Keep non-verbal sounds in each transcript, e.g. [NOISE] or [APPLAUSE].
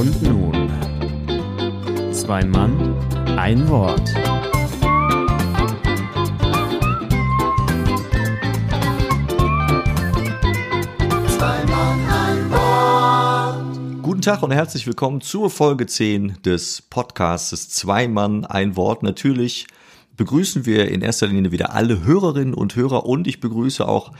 Und nun, zwei Mann, ein Wort. Guten Tag und herzlich willkommen zur Folge 10 des Podcasts Zwei Mann, ein Wort. Natürlich begrüßen wir in erster Linie wieder alle Hörerinnen und Hörer und ich begrüße auch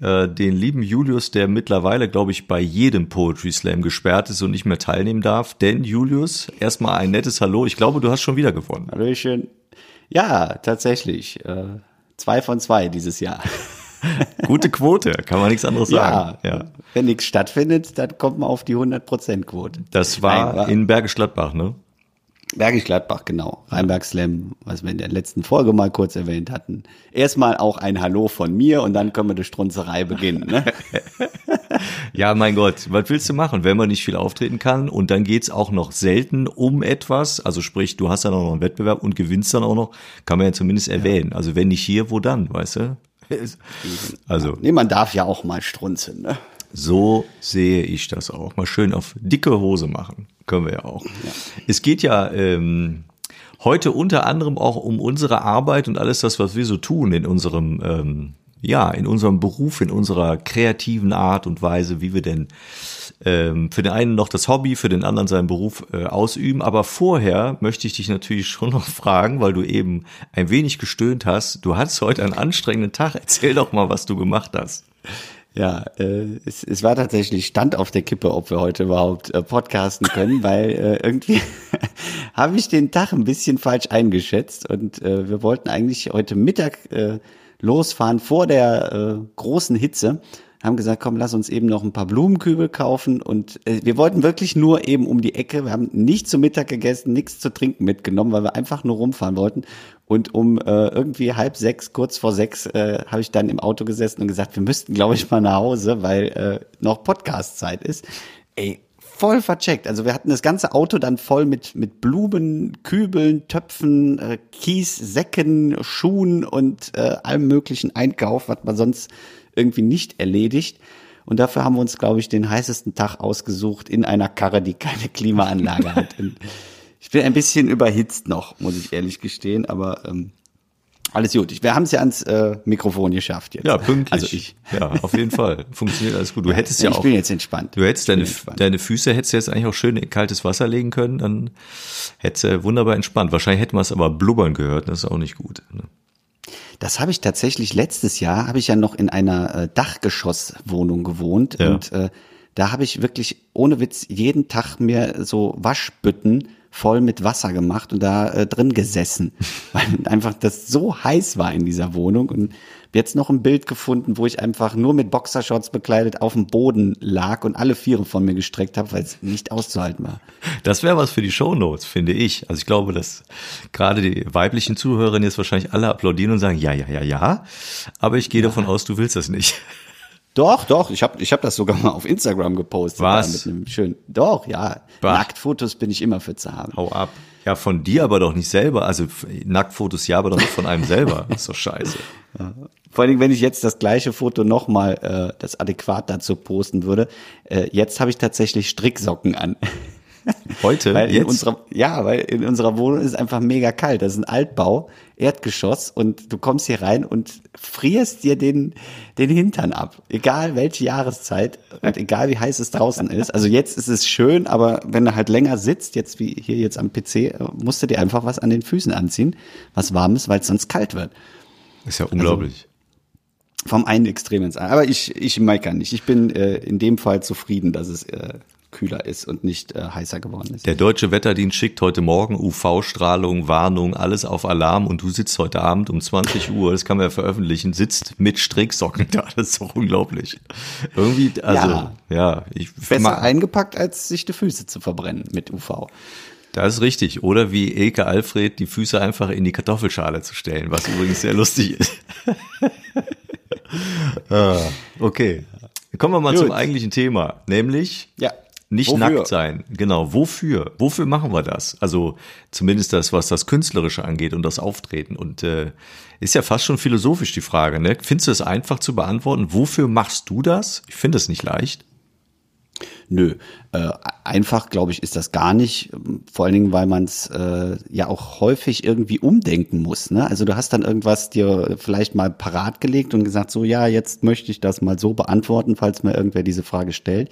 äh, den lieben Julius, der mittlerweile, glaube ich, bei jedem Poetry Slam gesperrt ist und nicht mehr teilnehmen darf. Denn Julius, erstmal ein nettes Hallo. Ich glaube, du hast schon wieder gewonnen. Hallöchen. Ja, tatsächlich. Äh, zwei von zwei dieses Jahr. [LAUGHS] Gute Quote, kann man nichts anderes sagen. Ja, ja. Wenn nichts stattfindet, dann kommt man auf die 100%-Quote. Das war, Nein, war in Bergisch Gladbach, ne? Bergisch Gladbach, genau. Rheinberg Slam, was wir in der letzten Folge mal kurz erwähnt hatten. Erstmal auch ein Hallo von mir und dann können wir die Strunzerei beginnen. Ne? [LAUGHS] ja, mein Gott, was willst du machen, wenn man nicht viel auftreten kann? Und dann geht's auch noch selten um etwas. Also sprich, du hast dann auch noch einen Wettbewerb und gewinnst dann auch noch, kann man ja zumindest erwähnen. Also wenn nicht hier, wo dann, weißt du? Also. Nee, man darf ja auch mal strunzen, ne? So sehe ich das auch. Mal schön auf dicke Hose machen. Können wir ja auch. Ja. Es geht ja ähm, heute unter anderem auch um unsere Arbeit und alles das, was wir so tun in unserem, ähm, ja, in unserem Beruf, in unserer kreativen Art und Weise, wie wir denn ähm, für den einen noch das Hobby, für den anderen seinen Beruf äh, ausüben. Aber vorher möchte ich dich natürlich schon noch fragen, weil du eben ein wenig gestöhnt hast. Du hattest heute einen anstrengenden Tag. Erzähl doch mal, was du gemacht hast. Ja, äh, es, es war tatsächlich Stand auf der Kippe, ob wir heute überhaupt äh, podcasten können, [LAUGHS] weil äh, irgendwie [LAUGHS] habe ich den Tag ein bisschen falsch eingeschätzt und äh, wir wollten eigentlich heute Mittag äh, losfahren vor der äh, großen Hitze haben gesagt, komm, lass uns eben noch ein paar Blumenkübel kaufen und äh, wir wollten wirklich nur eben um die Ecke. Wir haben nicht zu Mittag gegessen, nichts zu trinken mitgenommen, weil wir einfach nur rumfahren wollten. Und um äh, irgendwie halb sechs, kurz vor sechs, äh, habe ich dann im Auto gesessen und gesagt, wir müssten, glaube ich, mal nach Hause, weil äh, noch Podcast-Zeit ist. Ey, voll vercheckt. Also wir hatten das ganze Auto dann voll mit, mit Blumen, Kübeln, Töpfen, äh, Kies, Säcken, Schuhen und äh, allem möglichen Einkauf, was man sonst irgendwie nicht erledigt. Und dafür haben wir uns, glaube ich, den heißesten Tag ausgesucht in einer Karre, die keine Klimaanlage hat. [LAUGHS] Und ich bin ein bisschen überhitzt noch, muss ich ehrlich gestehen, aber ähm, alles gut. Wir haben es ja ans äh, Mikrofon geschafft jetzt. Ja, pünktlich. Also ich. Ja, auf jeden Fall. Funktioniert alles gut. Du hättest ja, ja ich auch. Ich bin jetzt entspannt. Du hättest deine, deine Füße hättest jetzt eigentlich auch schön in kaltes Wasser legen können, dann hättest du wunderbar entspannt. Wahrscheinlich hätten wir es aber blubbern gehört, das ist auch nicht gut. Ne? Das habe ich tatsächlich letztes Jahr, habe ich ja noch in einer äh, Dachgeschosswohnung gewohnt ja. und äh, da habe ich wirklich ohne Witz jeden Tag mir so Waschbütten voll mit Wasser gemacht und da äh, drin gesessen, [LAUGHS] weil einfach das so heiß war in dieser Wohnung und jetzt noch ein Bild gefunden, wo ich einfach nur mit Boxershorts bekleidet auf dem Boden lag und alle Viere von mir gestreckt habe, weil es nicht auszuhalten war. Das wäre was für die Shownotes, finde ich. Also ich glaube, dass gerade die weiblichen Zuhörerinnen jetzt wahrscheinlich alle applaudieren und sagen, ja, ja, ja, ja. Aber ich gehe ja. davon aus, du willst das nicht. Doch, doch, ich habe ich hab das sogar mal auf Instagram gepostet. Was? Mit einem schönen, doch, ja. Bah. Nacktfotos bin ich immer für zu haben. Hau ab. Ja, von dir aber doch nicht selber. Also Nacktfotos ja, aber doch nicht von einem selber. [LAUGHS] Ist doch scheiße. Ja. Vor allem, wenn ich jetzt das gleiche Foto nochmal, äh, das adäquat dazu posten würde. Äh, jetzt habe ich tatsächlich Stricksocken an. [LAUGHS] Heute? weil in Unserer, ja, weil in unserer Wohnung ist es einfach mega kalt. Das ist ein Altbau, Erdgeschoss und du kommst hier rein und frierst dir den, den Hintern ab. Egal welche Jahreszeit und egal wie heiß es draußen ist. Also jetzt ist es schön, aber wenn du halt länger sitzt, jetzt wie hier jetzt am PC, musst du dir einfach was an den Füßen anziehen, was warm ist, weil es sonst kalt wird. ist ja unglaublich. Also, vom einen Extrem ins andere. Aber ich, ich meckere nicht. Ich bin äh, in dem Fall zufrieden, dass es äh, kühler ist und nicht äh, heißer geworden ist. Der deutsche Wetterdienst schickt heute Morgen UV-Strahlung, Warnung, alles auf Alarm und du sitzt heute Abend um 20 Uhr, das kann man ja veröffentlichen, sitzt mit Stricksocken [LAUGHS] da. Das ist doch unglaublich. Irgendwie, also, ja, ja ich besser eingepackt, als sich die Füße zu verbrennen mit UV. Das ist richtig. Oder wie Elke Alfred die Füße einfach in die Kartoffelschale zu stellen, was übrigens sehr lustig ist. [LAUGHS] ah, okay. Kommen wir mal Gut. zum eigentlichen Thema, nämlich ja. Nicht Wofür? nackt sein. Genau. Wofür? Wofür machen wir das? Also zumindest das, was das Künstlerische angeht und das Auftreten. Und äh, ist ja fast schon philosophisch die Frage. Ne? Findest du es einfach zu beantworten? Wofür machst du das? Ich finde es nicht leicht. Nö, äh, einfach glaube ich ist das gar nicht. Vor allen Dingen, weil man es äh, ja auch häufig irgendwie umdenken muss. Ne? Also du hast dann irgendwas dir vielleicht mal parat gelegt und gesagt, so ja, jetzt möchte ich das mal so beantworten, falls mir irgendwer diese Frage stellt.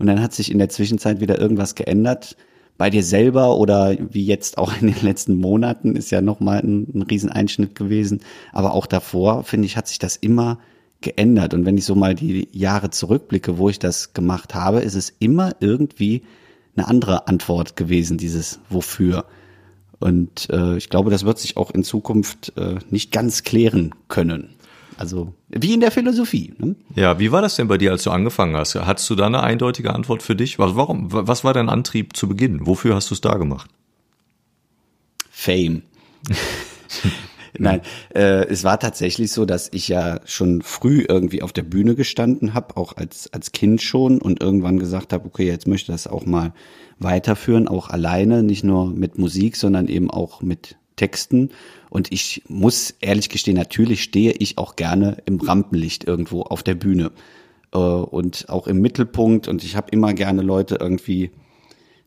Und dann hat sich in der Zwischenzeit wieder irgendwas geändert bei dir selber oder wie jetzt auch in den letzten Monaten ist ja nochmal ein, ein Rieseneinschnitt gewesen. Aber auch davor, finde ich, hat sich das immer geändert. Und wenn ich so mal die Jahre zurückblicke, wo ich das gemacht habe, ist es immer irgendwie eine andere Antwort gewesen, dieses Wofür. Und äh, ich glaube, das wird sich auch in Zukunft äh, nicht ganz klären können. Also wie in der Philosophie. Ne? Ja, wie war das denn bei dir, als du angefangen hast? Hattest du da eine eindeutige Antwort für dich? Was, warum, was war dein Antrieb zu Beginn? Wofür hast du es da gemacht? Fame. [LAUGHS] Nein, äh, es war tatsächlich so, dass ich ja schon früh irgendwie auf der Bühne gestanden habe, auch als, als Kind schon und irgendwann gesagt habe, okay, jetzt möchte ich das auch mal weiterführen, auch alleine, nicht nur mit Musik, sondern eben auch mit Texten. Und ich muss ehrlich gestehen, natürlich stehe ich auch gerne im Rampenlicht irgendwo auf der Bühne äh, und auch im Mittelpunkt. Und ich habe immer gerne Leute irgendwie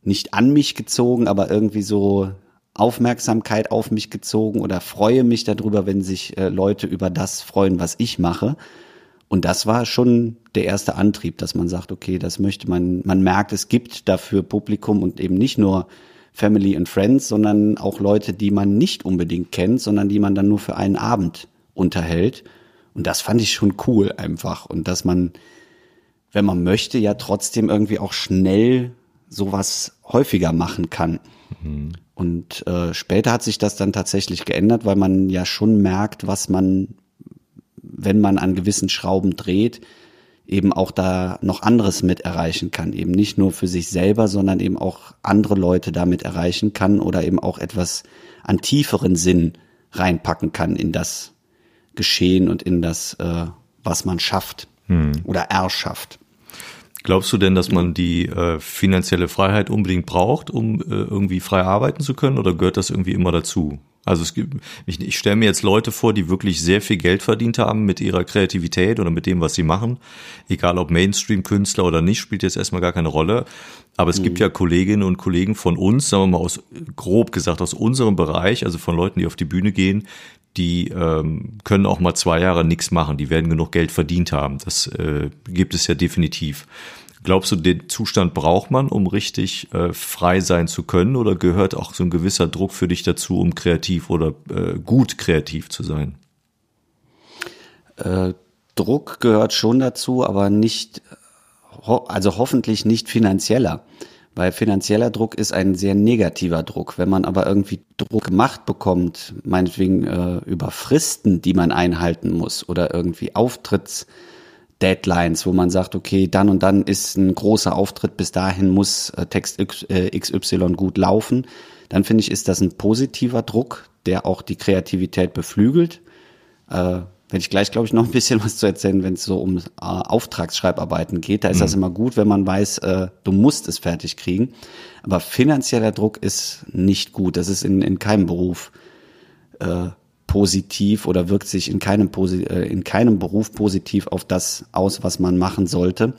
nicht an mich gezogen, aber irgendwie so Aufmerksamkeit auf mich gezogen oder freue mich darüber, wenn sich äh, Leute über das freuen, was ich mache. Und das war schon der erste Antrieb, dass man sagt, okay, das möchte man, man merkt, es gibt dafür Publikum und eben nicht nur Family and Friends, sondern auch Leute, die man nicht unbedingt kennt, sondern die man dann nur für einen Abend unterhält. Und das fand ich schon cool einfach. Und dass man, wenn man möchte, ja trotzdem irgendwie auch schnell sowas häufiger machen kann. Mhm. Und äh, später hat sich das dann tatsächlich geändert, weil man ja schon merkt, was man, wenn man an gewissen Schrauben dreht, eben auch da noch anderes mit erreichen kann. Eben nicht nur für sich selber, sondern eben auch andere Leute damit erreichen kann oder eben auch etwas an tieferen Sinn reinpacken kann in das Geschehen und in das, äh, was man schafft hm. oder erschafft. Glaubst du denn, dass man die äh, finanzielle Freiheit unbedingt braucht, um äh, irgendwie frei arbeiten zu können, oder gehört das irgendwie immer dazu? Also es gibt, ich, ich stelle mir jetzt Leute vor, die wirklich sehr viel Geld verdient haben mit ihrer Kreativität oder mit dem, was sie machen. Egal ob Mainstream-Künstler oder nicht, spielt jetzt erstmal gar keine Rolle. Aber es mhm. gibt ja Kolleginnen und Kollegen von uns, sagen wir mal aus, grob gesagt, aus unserem Bereich, also von Leuten, die auf die Bühne gehen, die ähm, können auch mal zwei Jahre nichts machen, die werden genug Geld verdient haben. Das äh, gibt es ja definitiv. Glaubst du, den Zustand braucht man, um richtig äh, frei sein zu können? Oder gehört auch so ein gewisser Druck für dich dazu, um kreativ oder äh, gut kreativ zu sein? Äh, Druck gehört schon dazu, aber nicht, also hoffentlich nicht finanzieller. Weil finanzieller Druck ist ein sehr negativer Druck. Wenn man aber irgendwie Druck gemacht bekommt, meinetwegen äh, über Fristen, die man einhalten muss oder irgendwie Auftritts, Deadlines, wo man sagt, okay, dann und dann ist ein großer Auftritt, bis dahin muss äh, Text XY äh, gut laufen, dann finde ich, ist das ein positiver Druck, der auch die Kreativität beflügelt. Äh, wenn ich gleich, glaube ich, noch ein bisschen [LAUGHS] was zu erzählen, wenn es so um äh, Auftragsschreibarbeiten geht, da ist mhm. das immer gut, wenn man weiß, äh, du musst es fertig kriegen. Aber finanzieller Druck ist nicht gut. Das ist in, in keinem Beruf äh, positiv oder wirkt sich in keinem, äh, in keinem Beruf positiv auf das aus, was man machen sollte.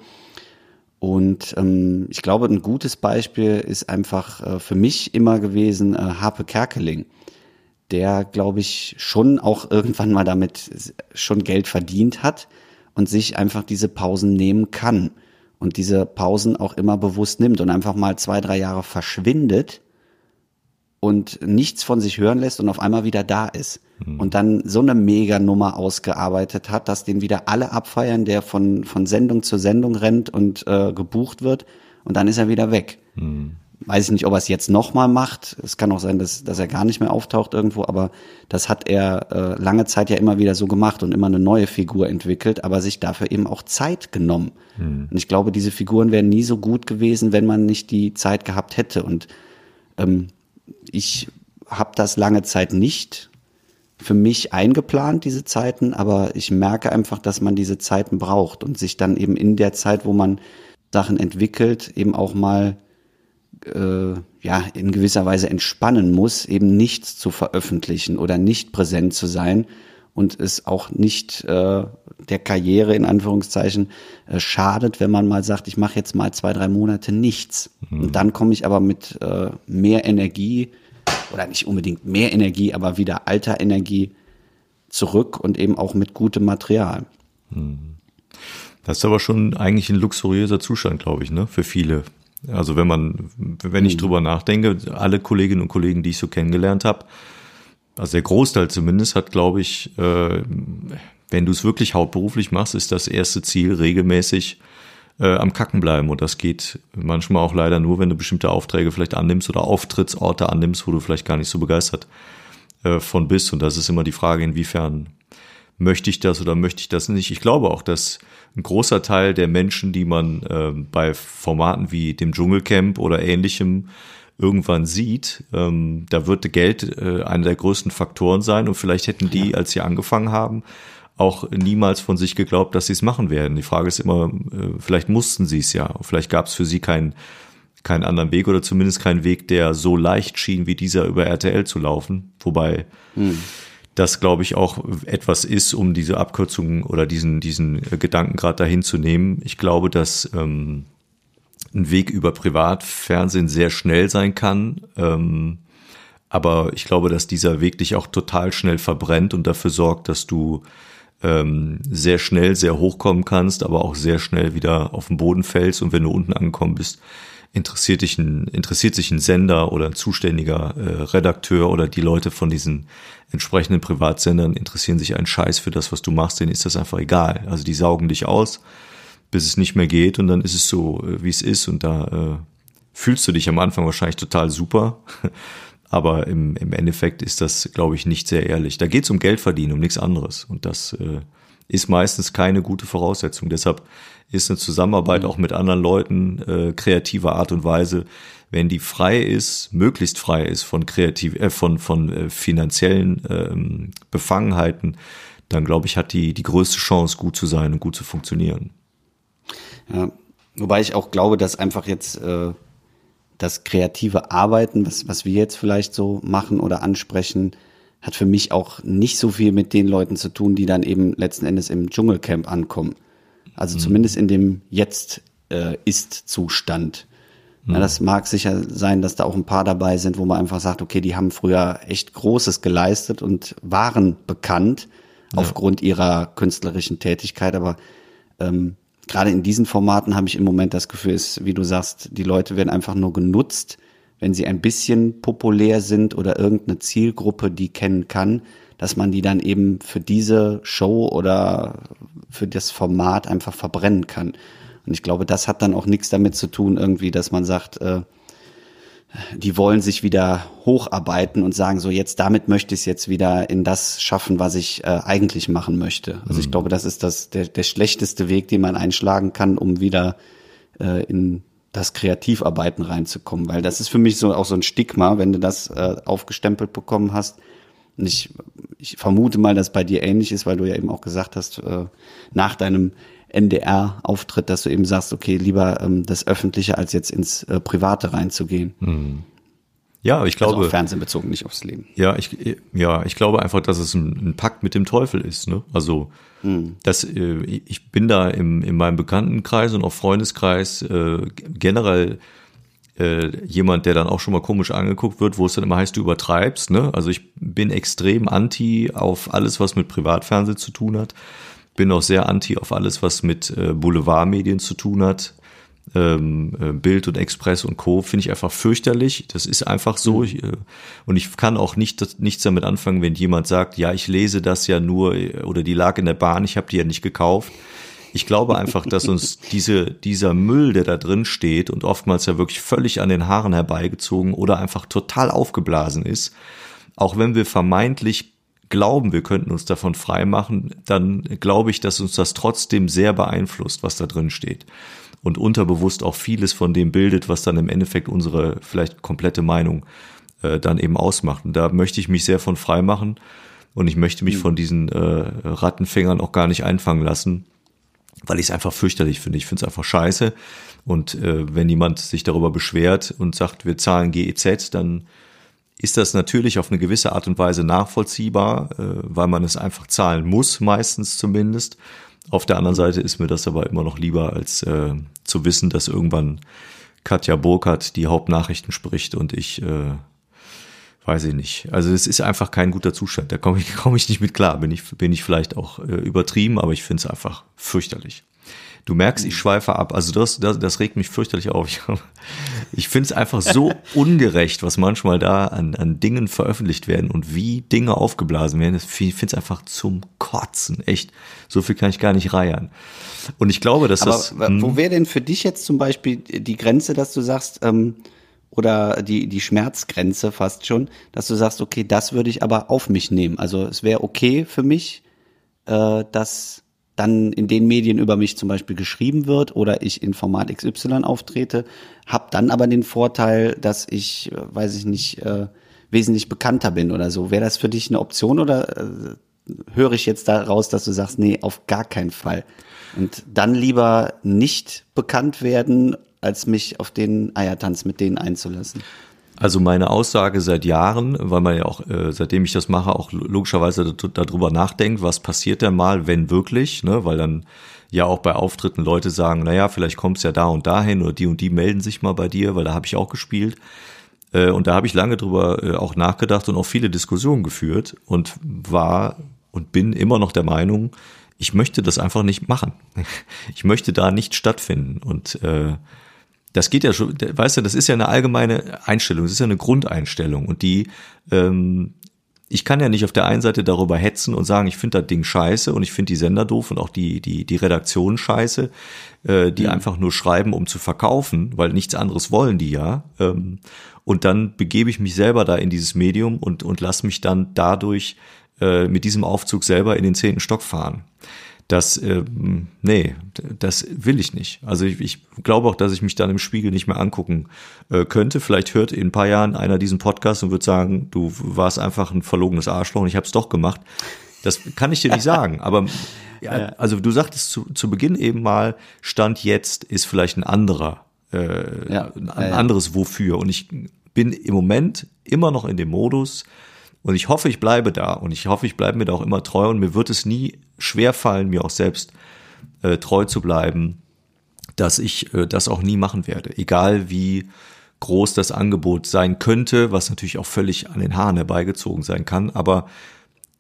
Und ähm, ich glaube, ein gutes Beispiel ist einfach äh, für mich immer gewesen äh, Harpe Kerkeling, der, glaube ich, schon auch [LAUGHS] irgendwann mal damit schon Geld verdient hat und sich einfach diese Pausen nehmen kann und diese Pausen auch immer bewusst nimmt und einfach mal zwei, drei Jahre verschwindet und nichts von sich hören lässt und auf einmal wieder da ist. Mhm. Und dann so eine Mega-Nummer ausgearbeitet hat, dass den wieder alle abfeiern, der von, von Sendung zu Sendung rennt und äh, gebucht wird und dann ist er wieder weg. Mhm. Weiß ich nicht, ob er es jetzt nochmal macht. Es kann auch sein, dass, dass er gar nicht mehr auftaucht irgendwo, aber das hat er äh, lange Zeit ja immer wieder so gemacht und immer eine neue Figur entwickelt, aber sich dafür eben auch Zeit genommen. Mhm. Und ich glaube, diese Figuren wären nie so gut gewesen, wenn man nicht die Zeit gehabt hätte. Und ähm, ich habe das lange Zeit nicht für mich eingeplant, diese Zeiten, aber ich merke einfach, dass man diese Zeiten braucht und sich dann eben in der Zeit, wo man Sachen entwickelt, eben auch mal äh, ja in gewisser Weise entspannen muss, eben nichts zu veröffentlichen oder nicht präsent zu sein und es auch nicht äh, der Karriere in Anführungszeichen äh, schadet, wenn man mal sagt, ich mache jetzt mal zwei, drei Monate nichts. Mhm. Und dann komme ich aber mit äh, mehr Energie oder nicht unbedingt mehr Energie, aber wieder alter Energie zurück und eben auch mit gutem Material. Das ist aber schon eigentlich ein luxuriöser Zustand, glaube ich, ne, für viele. Also wenn man, wenn ich mhm. drüber nachdenke, alle Kolleginnen und Kollegen, die ich so kennengelernt habe, also der Großteil zumindest hat, glaube ich, äh, wenn du es wirklich hauptberuflich machst, ist das erste Ziel regelmäßig äh, am Kacken bleiben. Und das geht manchmal auch leider nur, wenn du bestimmte Aufträge vielleicht annimmst oder Auftrittsorte annimmst, wo du vielleicht gar nicht so begeistert äh, von bist. Und das ist immer die Frage, inwiefern möchte ich das oder möchte ich das nicht. Ich glaube auch, dass ein großer Teil der Menschen, die man äh, bei Formaten wie dem Dschungelcamp oder ähnlichem irgendwann sieht, ähm, da wird Geld äh, einer der größten Faktoren sein und vielleicht hätten die, als sie angefangen haben, auch niemals von sich geglaubt, dass sie es machen werden. Die Frage ist immer, äh, vielleicht mussten sie es ja, vielleicht gab es für sie keinen keinen anderen Weg oder zumindest keinen Weg, der so leicht schien, wie dieser über RTL zu laufen. Wobei hm. das, glaube ich, auch etwas ist, um diese Abkürzung oder diesen, diesen Gedanken gerade dahin zu nehmen. Ich glaube, dass ähm, ein Weg über Privatfernsehen sehr schnell sein kann. Ähm, aber ich glaube, dass dieser Weg dich auch total schnell verbrennt und dafür sorgt, dass du ähm, sehr schnell sehr hochkommen kannst, aber auch sehr schnell wieder auf den Boden fällst. Und wenn du unten angekommen bist, interessiert dich ein, interessiert sich ein Sender oder ein zuständiger äh, Redakteur oder die Leute von diesen entsprechenden Privatsendern interessieren sich einen Scheiß für das, was du machst, denen ist das einfach egal. Also die saugen dich aus bis es nicht mehr geht und dann ist es so, äh, wie es ist und da äh, fühlst du dich am Anfang wahrscheinlich total super, [LAUGHS] aber im, im Endeffekt ist das, glaube ich, nicht sehr ehrlich. Da geht es um Geld verdienen, um nichts anderes und das äh, ist meistens keine gute Voraussetzung. Deshalb ist eine Zusammenarbeit mhm. auch mit anderen Leuten äh, kreativer Art und Weise, wenn die frei ist, möglichst frei ist von kreativ, äh, von von äh, finanziellen ähm, Befangenheiten, dann glaube ich hat die die größte Chance gut zu sein und gut zu funktionieren. Ja. Wobei ich auch glaube, dass einfach jetzt äh, das kreative Arbeiten, was, was wir jetzt vielleicht so machen oder ansprechen, hat für mich auch nicht so viel mit den Leuten zu tun, die dann eben letzten Endes im Dschungelcamp ankommen. Also mhm. zumindest in dem jetzt äh, Ist-Zustand. Mhm. Ja, das mag sicher sein, dass da auch ein paar dabei sind, wo man einfach sagt, okay, die haben früher echt Großes geleistet und waren bekannt ja. aufgrund ihrer künstlerischen Tätigkeit, aber ähm, gerade in diesen Formaten habe ich im Moment das Gefühl, ist, wie du sagst, die Leute werden einfach nur genutzt, wenn sie ein bisschen populär sind oder irgendeine Zielgruppe die kennen kann, dass man die dann eben für diese Show oder für das Format einfach verbrennen kann. Und ich glaube, das hat dann auch nichts damit zu tun, irgendwie, dass man sagt, äh, die wollen sich wieder hocharbeiten und sagen, so jetzt damit möchte ich es jetzt wieder in das schaffen, was ich äh, eigentlich machen möchte. Also ich mhm. glaube, das ist das der, der schlechteste Weg, den man einschlagen kann, um wieder äh, in das Kreativarbeiten reinzukommen, weil das ist für mich so auch so ein Stigma, wenn du das äh, aufgestempelt bekommen hast. Und ich, ich vermute mal, dass bei dir ähnlich ist, weil du ja eben auch gesagt hast, äh, nach deinem NDR-Auftritt, dass du eben sagst, okay, lieber ähm, das Öffentliche als jetzt ins äh, Private reinzugehen. Mhm. Ja, ich glaube. Also Fernsehen bezogen, nicht aufs Leben. Ja, ich, ja, ich glaube einfach, dass es ein, ein Pakt mit dem Teufel ist. Ne? Also, mhm. dass, äh, ich bin da im, in meinem Bekanntenkreis und auch Freundeskreis äh, generell äh, jemand, der dann auch schon mal komisch angeguckt wird, wo es dann immer heißt, du übertreibst. Ne? Also ich bin extrem anti auf alles, was mit Privatfernsehen zu tun hat bin auch sehr anti auf alles, was mit äh, Boulevardmedien zu tun hat. Ähm, äh, Bild und Express und Co. finde ich einfach fürchterlich. Das ist einfach so. Mhm. Äh, und ich kann auch nicht, nichts damit anfangen, wenn jemand sagt, ja, ich lese das ja nur oder die lag in der Bahn, ich habe die ja nicht gekauft. Ich glaube einfach, dass uns [LAUGHS] diese, dieser Müll, der da drin steht und oftmals ja wirklich völlig an den Haaren herbeigezogen oder einfach total aufgeblasen ist, auch wenn wir vermeintlich glauben, wir könnten uns davon freimachen, dann glaube ich, dass uns das trotzdem sehr beeinflusst, was da drin steht. Und unterbewusst auch vieles von dem bildet, was dann im Endeffekt unsere vielleicht komplette Meinung äh, dann eben ausmacht. Und da möchte ich mich sehr von freimachen und ich möchte mich mhm. von diesen äh, Rattenfängern auch gar nicht einfangen lassen, weil ich es einfach fürchterlich finde. Ich finde es einfach scheiße. Und äh, wenn jemand sich darüber beschwert und sagt, wir zahlen GEZ, dann ist das natürlich auf eine gewisse Art und Weise nachvollziehbar, äh, weil man es einfach zahlen muss, meistens zumindest. Auf der anderen Seite ist mir das aber immer noch lieber, als äh, zu wissen, dass irgendwann Katja Burkhardt die Hauptnachrichten spricht und ich äh, weiß ich nicht. Also es ist einfach kein guter Zustand. Da komme ich, [LAUGHS] komm ich nicht mit klar. Bin ich, bin ich vielleicht auch äh, übertrieben, aber ich finde es einfach fürchterlich. Du merkst, ich schweife ab. Also das, das, das regt mich fürchterlich auf. Ich, ich finde es einfach so [LAUGHS] ungerecht, was manchmal da an, an Dingen veröffentlicht werden und wie Dinge aufgeblasen werden. Ich finde es einfach zum Kotzen. Echt. So viel kann ich gar nicht reiern. Und ich glaube, dass Aber das. wo hm, wäre denn für dich jetzt zum Beispiel die Grenze, dass du sagst, ähm, oder die, die Schmerzgrenze fast schon, dass du sagst, okay, das würde ich aber auf mich nehmen. Also es wäre okay für mich, äh, dass dann in den Medien über mich zum Beispiel geschrieben wird oder ich in Format XY auftrete, habe dann aber den Vorteil, dass ich, äh, weiß ich nicht, äh, wesentlich bekannter bin oder so. Wäre das für dich eine Option oder äh, höre ich jetzt daraus, dass du sagst, nee, auf gar keinen Fall. Und dann lieber nicht bekannt werden, als mich auf den Eiertanz mit denen einzulassen. Also meine Aussage seit Jahren, weil man ja auch, äh, seitdem ich das mache, auch logischerweise darüber nachdenkt, was passiert denn mal, wenn wirklich, ne? weil dann ja auch bei Auftritten Leute sagen, naja, vielleicht kommst ja da und dahin oder die und die melden sich mal bei dir, weil da habe ich auch gespielt. Äh, und da habe ich lange drüber äh, auch nachgedacht und auch viele Diskussionen geführt und war und bin immer noch der Meinung, ich möchte das einfach nicht machen. [LAUGHS] Ich möchte da nicht stattfinden. Und äh, das geht ja schon, weißt du, das ist ja eine allgemeine Einstellung, das ist ja eine Grundeinstellung und die, ähm, ich kann ja nicht auf der einen Seite darüber hetzen und sagen, ich finde das Ding scheiße und ich finde die Sender doof und auch die, die, die Redaktion scheiße, äh, die mhm. einfach nur schreiben, um zu verkaufen, weil nichts anderes wollen die ja. Ähm, und dann begebe ich mich selber da in dieses Medium und, und lasse mich dann dadurch äh, mit diesem Aufzug selber in den zehnten Stock fahren das, äh, nee, das will ich nicht. Also ich, ich glaube auch, dass ich mich dann im Spiegel nicht mehr angucken äh, könnte. Vielleicht hört in ein paar Jahren einer diesen Podcast und wird sagen, du warst einfach ein verlogenes Arschloch und ich habe es doch gemacht. Das kann ich dir nicht sagen. Aber [LAUGHS] ja, also du sagtest zu, zu Beginn eben mal, Stand jetzt ist vielleicht ein anderer, äh, ja, ein anderes Wofür. Und ich bin im Moment immer noch in dem Modus, und ich hoffe, ich bleibe da und ich hoffe, ich bleibe mir da auch immer treu und mir wird es nie schwer fallen, mir auch selbst äh, treu zu bleiben, dass ich äh, das auch nie machen werde. Egal wie groß das Angebot sein könnte, was natürlich auch völlig an den Haaren herbeigezogen sein kann. Aber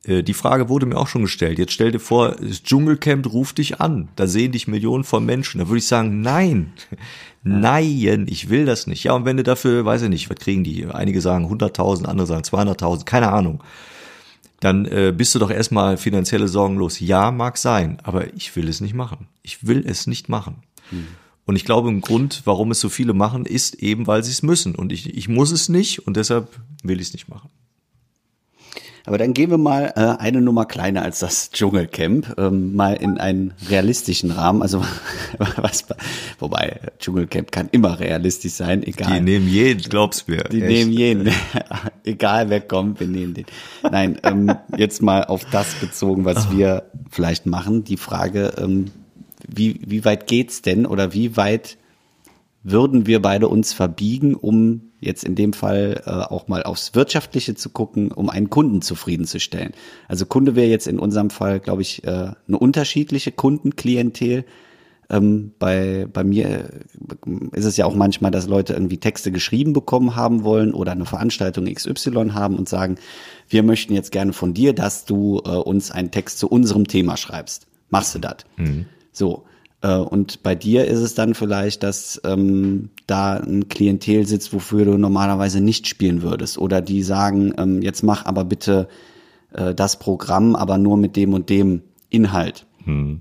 die Frage wurde mir auch schon gestellt. Jetzt stell dir vor, das Dschungelcamp ruft dich an. Da sehen dich Millionen von Menschen. Da würde ich sagen, nein, nein, ich will das nicht. Ja, und wenn du dafür, weiß ich nicht, was kriegen die? Einige sagen 100.000, andere sagen 200.000, keine Ahnung. Dann äh, bist du doch erstmal finanzielle Sorgen los. Ja, mag sein, aber ich will es nicht machen. Ich will es nicht machen. Hm. Und ich glaube, ein Grund, warum es so viele machen, ist eben, weil sie es müssen. Und ich, ich muss es nicht und deshalb will ich es nicht machen. Aber dann gehen wir mal äh, eine Nummer kleiner als das Dschungelcamp, ähm, mal in einen realistischen Rahmen. Also [LAUGHS] was, wobei Dschungelcamp kann immer realistisch sein, egal. Die nehmen jeden, glaubst mir. Die echt. nehmen jeden, [LAUGHS] egal wer kommt, wir nehmen den. Nein, ähm, jetzt mal auf das bezogen, was oh. wir vielleicht machen. Die Frage, ähm, wie, wie weit geht's denn oder wie weit würden wir beide uns verbiegen, um jetzt in dem Fall äh, auch mal aufs Wirtschaftliche zu gucken, um einen Kunden zufriedenzustellen. Also Kunde wäre jetzt in unserem Fall, glaube ich, äh, eine unterschiedliche Kundenklientel. Ähm, bei, bei mir äh, ist es ja auch manchmal, dass Leute irgendwie Texte geschrieben bekommen haben wollen oder eine Veranstaltung XY haben und sagen, wir möchten jetzt gerne von dir, dass du äh, uns einen Text zu unserem Thema schreibst. Machst du das? Mhm. So. Äh, und bei dir ist es dann vielleicht, dass ähm, da ein Klientel sitzt, wofür du normalerweise nicht spielen würdest. Oder die sagen, ähm, jetzt mach aber bitte äh, das Programm, aber nur mit dem und dem Inhalt. Hm.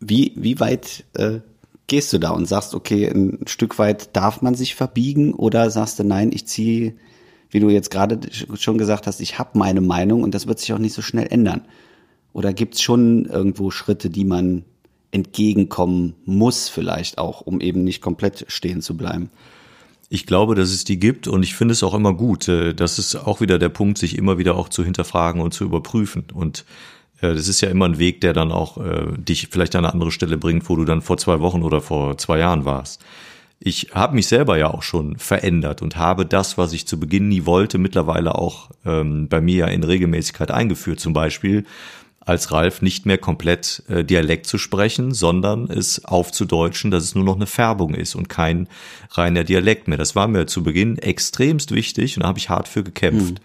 Wie, wie weit äh, gehst du da und sagst, okay, ein Stück weit darf man sich verbiegen oder sagst du, nein, ich ziehe, wie du jetzt gerade schon gesagt hast, ich habe meine Meinung und das wird sich auch nicht so schnell ändern. Oder gibt's schon irgendwo Schritte, die man entgegenkommen muss vielleicht auch, um eben nicht komplett stehen zu bleiben. Ich glaube, dass es die gibt und ich finde es auch immer gut. Äh, das ist auch wieder der Punkt, sich immer wieder auch zu hinterfragen und zu überprüfen. Und äh, das ist ja immer ein Weg, der dann auch äh, dich vielleicht an eine andere Stelle bringt, wo du dann vor zwei Wochen oder vor zwei Jahren warst. ich habe mich selber ja auch schon verändert und habe das, was ich zu Beginn nie wollte, mittlerweile auch ähm, bei mir ja in Regelmäßigkeit eingeführt. Zum Beispiel als Ralf nicht mehr komplett äh, Dialekt zu sprechen, sondern es aufzudeutschen, dass es nur noch eine Färbung ist und kein reiner Dialekt mehr. Das war mir zu Beginn extremst wichtig und da habe ich hart für gekämpft. Mhm.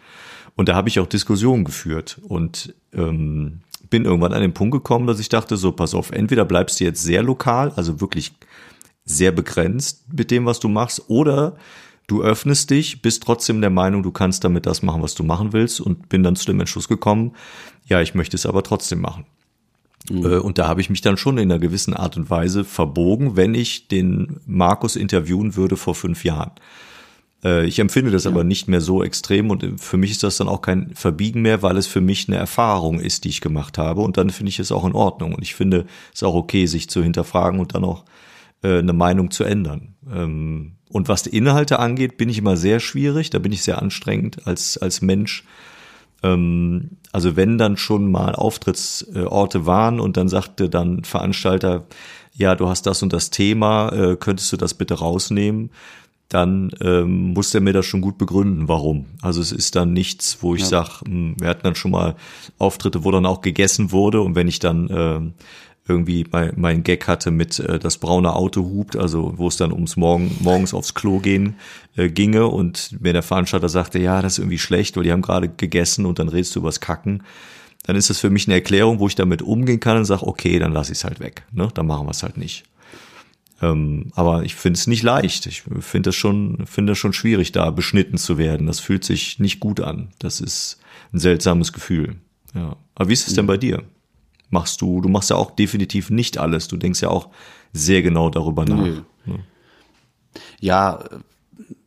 Und da habe ich auch Diskussionen geführt und ähm, bin irgendwann an den Punkt gekommen, dass ich dachte, so, pass auf, entweder bleibst du jetzt sehr lokal, also wirklich sehr begrenzt mit dem, was du machst, oder du öffnest dich, bist trotzdem der Meinung, du kannst damit das machen, was du machen willst und bin dann zu dem Entschluss gekommen, ja, ich möchte es aber trotzdem machen. Mhm. Äh, und da habe ich mich dann schon in einer gewissen Art und Weise verbogen, wenn ich den Markus interviewen würde vor fünf Jahren. Äh, ich empfinde das ja. aber nicht mehr so extrem und für mich ist das dann auch kein Verbiegen mehr, weil es für mich eine Erfahrung ist, die ich gemacht habe und dann finde ich es auch in Ordnung und ich finde es auch okay, sich zu hinterfragen und dann auch äh, eine Meinung zu ändern. Ähm, und was die Inhalte angeht, bin ich immer sehr schwierig, da bin ich sehr anstrengend als, als Mensch. Ähm, also wenn dann schon mal Auftrittsorte waren und dann sagte dann Veranstalter, ja, du hast das und das Thema, äh, könntest du das bitte rausnehmen? dann ähm, muss er mir das schon gut begründen, warum. Also es ist dann nichts, wo ich ja. sage, hm, wir hatten dann schon mal Auftritte, wo dann auch gegessen wurde und wenn ich dann äh, irgendwie mein, mein Gag hatte mit äh, das braune Auto hupt, also wo es dann ums Morgen, morgens aufs Klo gehen äh, ginge und mir der Veranstalter sagte, ja, das ist irgendwie schlecht, weil die haben gerade gegessen und dann redest du übers Kacken, dann ist das für mich eine Erklärung, wo ich damit umgehen kann und sage, okay, dann lass ich es halt weg, ne? dann machen wir es halt nicht. Ähm, aber ich finde es nicht leicht. Ich finde es schon, finde es schon schwierig, da beschnitten zu werden. Das fühlt sich nicht gut an. Das ist ein seltsames Gefühl. Ja. Aber wie ist es denn bei dir? Machst du, du machst ja auch definitiv nicht alles. Du denkst ja auch sehr genau darüber nach. Ne? Ja,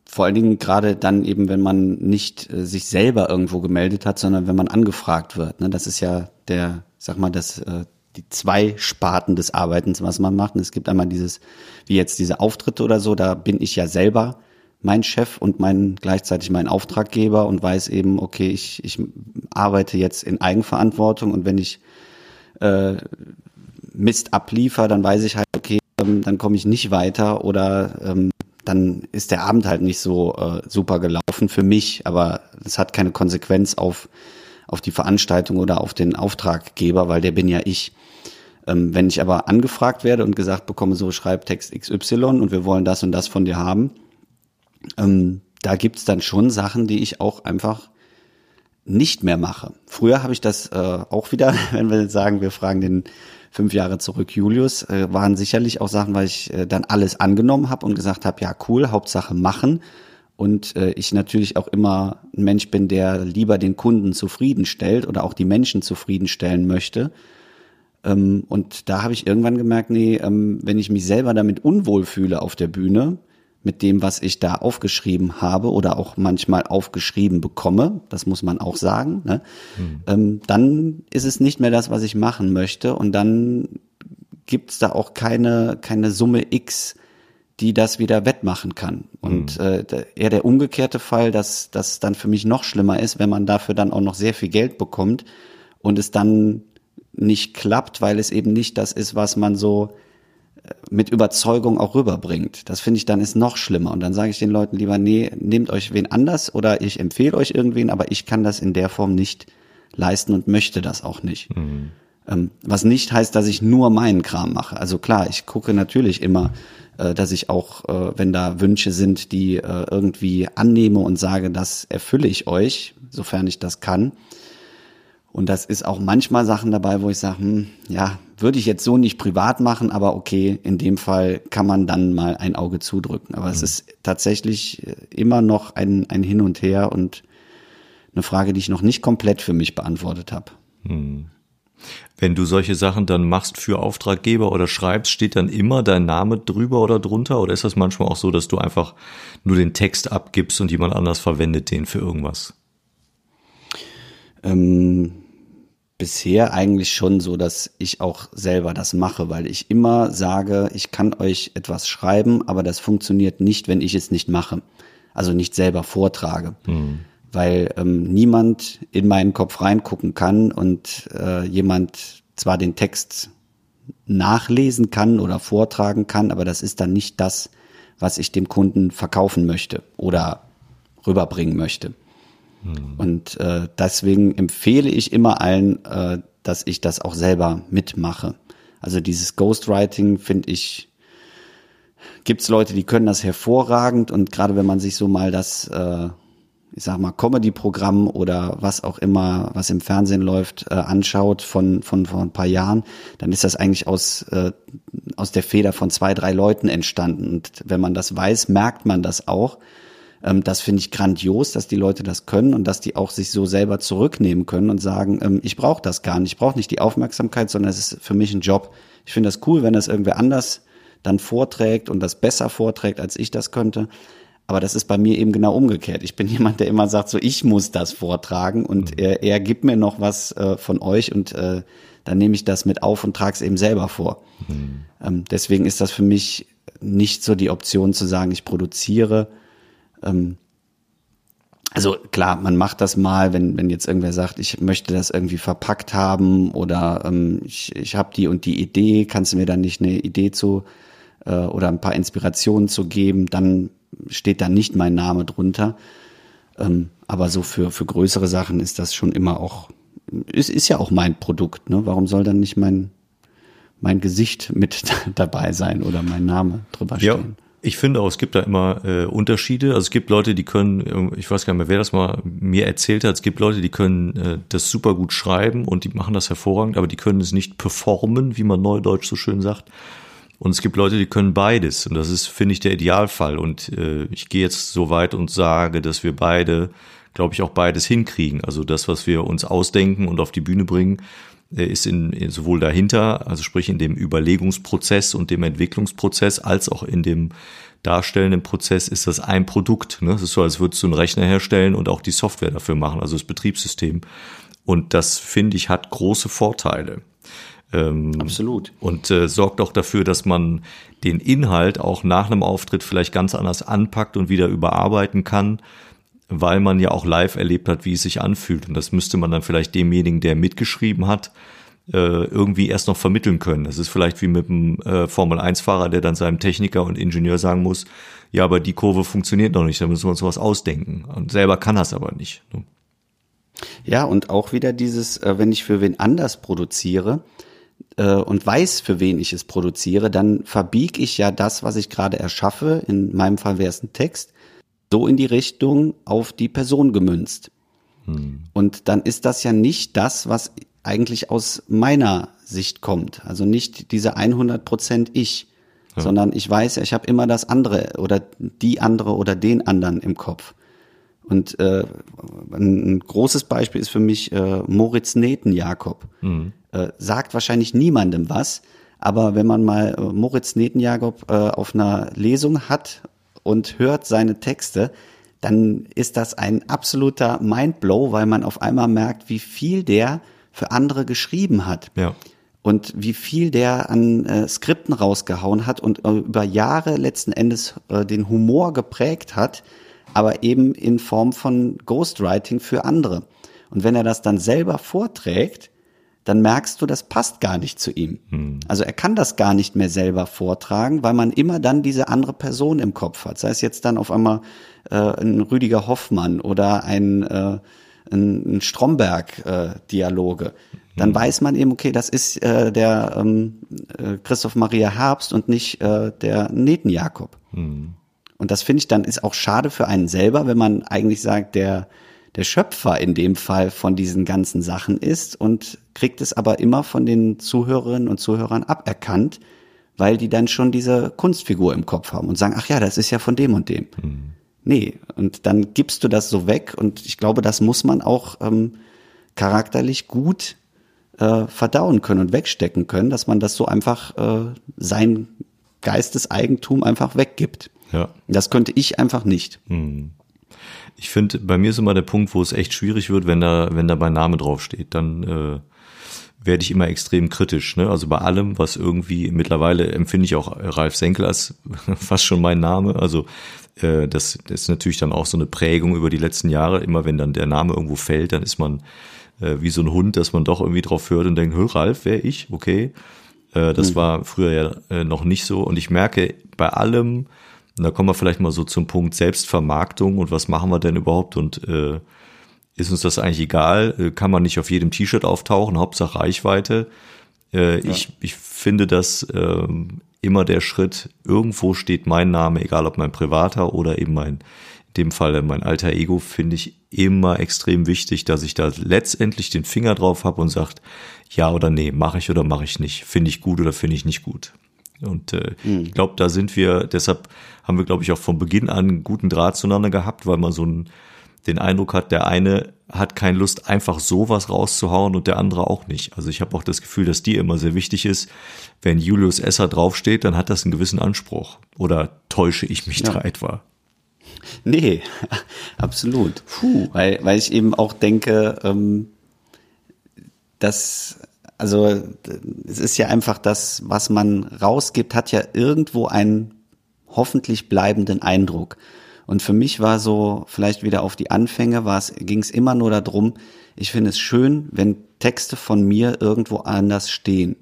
vor allen Dingen gerade dann eben, wenn man nicht äh, sich selber irgendwo gemeldet hat, sondern wenn man angefragt wird. Ne? Das ist ja der, sag mal, das äh, die zwei Sparten des Arbeitens, was man macht. Und es gibt einmal dieses, wie jetzt diese Auftritte oder so, da bin ich ja selber mein Chef und mein gleichzeitig mein Auftraggeber und weiß eben, okay, ich, ich arbeite jetzt in Eigenverantwortung und wenn ich äh, Mist abliefer, dann weiß ich halt, okay, ähm, dann komme ich nicht weiter oder ähm, dann ist der Abend halt nicht so äh, super gelaufen für mich, aber es hat keine Konsequenz auf auf die Veranstaltung oder auf den Auftraggeber, weil der bin ja ich. Ähm, wenn ich aber angefragt werde und gesagt bekomme, so schreib Text XY und wir wollen das und das von dir haben, ähm, da gibt's dann schon Sachen, die ich auch einfach nicht mehr mache. Früher habe ich das äh, auch wieder, [LAUGHS] wenn wir sagen, wir fragen den fünf Jahre zurück Julius, äh, waren sicherlich auch Sachen, weil ich äh, dann alles angenommen habe und gesagt habe, ja cool, Hauptsache machen und äh, ich natürlich auch immer ein Mensch bin, der lieber den Kunden zufriedenstellt oder auch die Menschen zufriedenstellen möchte. Ähm, und da habe ich irgendwann gemerkt, nee, ähm, wenn ich mich selber damit unwohl fühle auf der Bühne, mit dem, was ich da aufgeschrieben habe oder auch manchmal aufgeschrieben bekomme, das muss man auch sagen, ne? Mhm. Ähm, dann ist es nicht mehr das, was ich machen möchte und dann gibt es da auch keine, keine Summe X, die das wieder wettmachen kann. Und mhm. äh, eher der umgekehrte Fall, dass das dann für mich noch schlimmer ist, wenn man dafür dann auch noch sehr viel Geld bekommt und es dann nicht klappt, weil es eben nicht das ist, was man so mit Überzeugung auch rüberbringt. Das finde ich dann ist noch schlimmer. Und dann sage ich den Leuten lieber, nee, nehmt euch wen anders oder ich empfehle euch irgendwen, aber ich kann das in der Form nicht leisten und möchte das auch nicht. Mhm. Ähm, was nicht heißt, dass ich nur meinen Kram mache. Also klar, ich gucke natürlich immer, äh, dass ich auch, äh, wenn da Wünsche sind, die äh, irgendwie annehme und sage, das erfülle ich euch, sofern ich das kann. Und das ist auch manchmal Sachen dabei, wo ich sage, hm, ja, würde ich jetzt so nicht privat machen, aber okay, in dem Fall kann man dann mal ein Auge zudrücken. Aber mhm. es ist tatsächlich immer noch ein, ein Hin und Her und eine Frage, die ich noch nicht komplett für mich beantwortet habe. Mhm. Wenn du solche Sachen dann machst für Auftraggeber oder schreibst, steht dann immer dein Name drüber oder drunter? Oder ist das manchmal auch so, dass du einfach nur den Text abgibst und jemand anders verwendet den für irgendwas? Ähm, bisher eigentlich schon so, dass ich auch selber das mache, weil ich immer sage, ich kann euch etwas schreiben, aber das funktioniert nicht, wenn ich es nicht mache. Also nicht selber vortrage. Mhm weil ähm, niemand in meinen Kopf reingucken kann und äh, jemand zwar den Text nachlesen kann oder vortragen kann, aber das ist dann nicht das, was ich dem Kunden verkaufen möchte oder rüberbringen möchte. Mhm. Und äh, deswegen empfehle ich immer allen, äh, dass ich das auch selber mitmache. Also dieses Ghostwriting finde ich, gibt es Leute, die können das hervorragend und gerade wenn man sich so mal das, äh, ich sag mal, Comedy-Programm oder was auch immer, was im Fernsehen läuft, äh, anschaut von, von von ein paar Jahren, dann ist das eigentlich aus, äh, aus der Feder von zwei, drei Leuten entstanden. Und wenn man das weiß, merkt man das auch. Ähm, das finde ich grandios, dass die Leute das können und dass die auch sich so selber zurücknehmen können und sagen, ähm, ich brauche das gar nicht, ich brauche nicht die Aufmerksamkeit, sondern es ist für mich ein Job. Ich finde das cool, wenn das irgendwer anders dann vorträgt und das besser vorträgt, als ich das könnte. Aber das ist bei mir eben genau umgekehrt. Ich bin [LAUGHS] jemand, der immer sagt, so ich muss das vortragen und mhm. er, er gibt mir noch was äh, von euch und äh, dann nehme ich das mit auf und trage es eben selber vor. Mhm. Ähm, deswegen ist das für mich nicht so die Option zu sagen, ich produziere ähm, also klar, man macht das mal, wenn, wenn jetzt irgendwer sagt, ich möchte das irgendwie verpackt haben oder ähm, ich, ich habe die und die Idee, kannst du mir dann nicht eine Idee zu äh, oder ein paar Inspirationen zu geben, dann steht da nicht mein Name drunter. Ähm, aber so für, für größere Sachen ist das schon immer auch, ist, ist ja auch mein Produkt, ne? Warum soll dann nicht mein, mein Gesicht mit [LAUGHS] dabei sein oder mein Name drüber stehen? Ja. Ich finde auch, es gibt da immer äh, Unterschiede. Also es gibt Leute, die können, ich weiß gar nicht mehr, wer das mal mir erzählt hat, es gibt Leute, die können äh, das super gut schreiben und die machen das hervorragend, aber die können es nicht performen, wie man neudeutsch so schön sagt. Und es gibt Leute, die können beides. Und das ist, finde ich, der Idealfall. Und äh, ich gehe jetzt so weit und sage, dass wir beide, glaube ich, auch beides hinkriegen. Also das, was wir uns ausdenken und auf die Bühne bringen, ist in, sowohl dahinter, also sprich in dem Überlegungsprozess und dem Entwicklungsprozess, als auch in dem darstellenden Prozess ist das ein Produkt. Ne? Es ist so, als würdest du einen Rechner herstellen und auch die Software dafür machen, also das Betriebssystem. Und das, finde ich, hat große Vorteile. Ähm, Absolut. Und äh, sorgt auch dafür, dass man den Inhalt auch nach einem Auftritt vielleicht ganz anders anpackt und wieder überarbeiten kann weil man ja auch live erlebt hat, wie es sich anfühlt. Und das müsste man dann vielleicht demjenigen, der mitgeschrieben hat, äh, irgendwie erst noch vermitteln können. Das ist vielleicht wie mit einem äh, Formel-1-Fahrer, der dann seinem Techniker und Ingenieur sagen muss, ja, aber die Kurve funktioniert noch nicht, da müssen wir uns was ausdenken. Und selber kann das aber nicht. Ne? Ja, und auch wieder dieses, äh, wenn ich für wen anders produziere, und weiß, für wen ich es produziere, dann verbiege ich ja das, was ich gerade erschaffe. In meinem Fall wäre es ein Text so in die Richtung auf die Person gemünzt. Hm. Und dann ist das ja nicht das, was eigentlich aus meiner Sicht kommt. Also nicht diese 100 Prozent ich, ja. sondern ich weiß ja, ich habe immer das andere oder die andere oder den anderen im Kopf. Und äh, ein, ein großes Beispiel ist für mich äh, Moritz Neten Jakob. Mhm. Äh, sagt wahrscheinlich niemandem was, aber wenn man mal äh, Moritz Neten Jakob äh, auf einer Lesung hat und hört seine Texte, dann ist das ein absoluter Mindblow, weil man auf einmal merkt, wie viel der für andere geschrieben hat. Ja. Und wie viel der an äh, Skripten rausgehauen hat und äh, über Jahre letzten Endes äh, den Humor geprägt hat, aber eben in Form von Ghostwriting für andere. Und wenn er das dann selber vorträgt, dann merkst du, das passt gar nicht zu ihm. Hm. Also er kann das gar nicht mehr selber vortragen, weil man immer dann diese andere Person im Kopf hat. Sei es jetzt dann auf einmal äh, ein Rüdiger Hoffmann oder ein, äh, ein, ein Stromberg-Dialoge. Äh, dann hm. weiß man eben, okay, das ist äh, der ähm, äh, Christoph Maria Herbst und nicht äh, der Neten Jakob. Hm. Und das finde ich dann ist auch schade für einen selber, wenn man eigentlich sagt, der der Schöpfer in dem Fall von diesen ganzen Sachen ist und kriegt es aber immer von den Zuhörerinnen und Zuhörern aberkannt, weil die dann schon diese Kunstfigur im Kopf haben und sagen, ach ja, das ist ja von dem und dem. Mhm. Nee, und dann gibst du das so weg und ich glaube, das muss man auch ähm, charakterlich gut äh, verdauen können und wegstecken können, dass man das so einfach äh, sein Geisteseigentum einfach weggibt. Ja. Das könnte ich einfach nicht. Mhm. Ich finde, bei mir ist immer der Punkt, wo es echt schwierig wird, wenn da, wenn da mein Name draufsteht. Dann äh, werde ich immer extrem kritisch. Ne? Also bei allem, was irgendwie mittlerweile empfinde ich auch Ralf Senkel als [LAUGHS] fast schon mein Name. Also äh, das, das ist natürlich dann auch so eine Prägung über die letzten Jahre. Immer wenn dann der Name irgendwo fällt, dann ist man äh, wie so ein Hund, dass man doch irgendwie drauf hört und denkt, hör Ralf, wer ich? Okay. Äh, das mhm. war früher ja äh, noch nicht so. Und ich merke bei allem, Und da kommen wir vielleicht mal so zum Punkt Selbstvermarktung und was machen wir denn überhaupt und äh, ist uns das eigentlich egal? Äh, kann man nicht auf jedem T-Shirt auftauchen, Hauptsache Reichweite? Äh, ja. ich, ich finde das äh, immer der Schritt, irgendwo steht mein Name, egal ob mein privater oder eben mein, in dem Fall mein alter Ego, finde ich immer extrem wichtig, dass ich da letztendlich den Finger drauf habe und sagt, ja oder nee, mache ich oder mache ich nicht, finde ich gut oder finde ich nicht gut. Und äh, mhm. ich glaube, da sind wir, deshalb haben wir, glaube ich, auch von Beginn an einen guten Draht zueinander gehabt, weil man so einen, den Eindruck hat, der eine hat keine Lust, einfach sowas rauszuhauen und der andere auch nicht. Also ich habe auch das Gefühl, dass dir immer sehr wichtig ist, wenn Julius Esser draufsteht, dann hat das einen gewissen Anspruch. Oder täusche ich mich ja. da etwa? Nee, [LAUGHS] absolut. Puh. Weil, weil ich eben auch denke, ähm, dass also es ist ja einfach das, was man rausgibt, hat ja irgendwo einen hoffentlich bleibenden Eindruck. Und für mich war so, vielleicht wieder auf die Anfänge, ging es immer nur darum, ich finde es schön, wenn Texte von mir irgendwo anders stehen.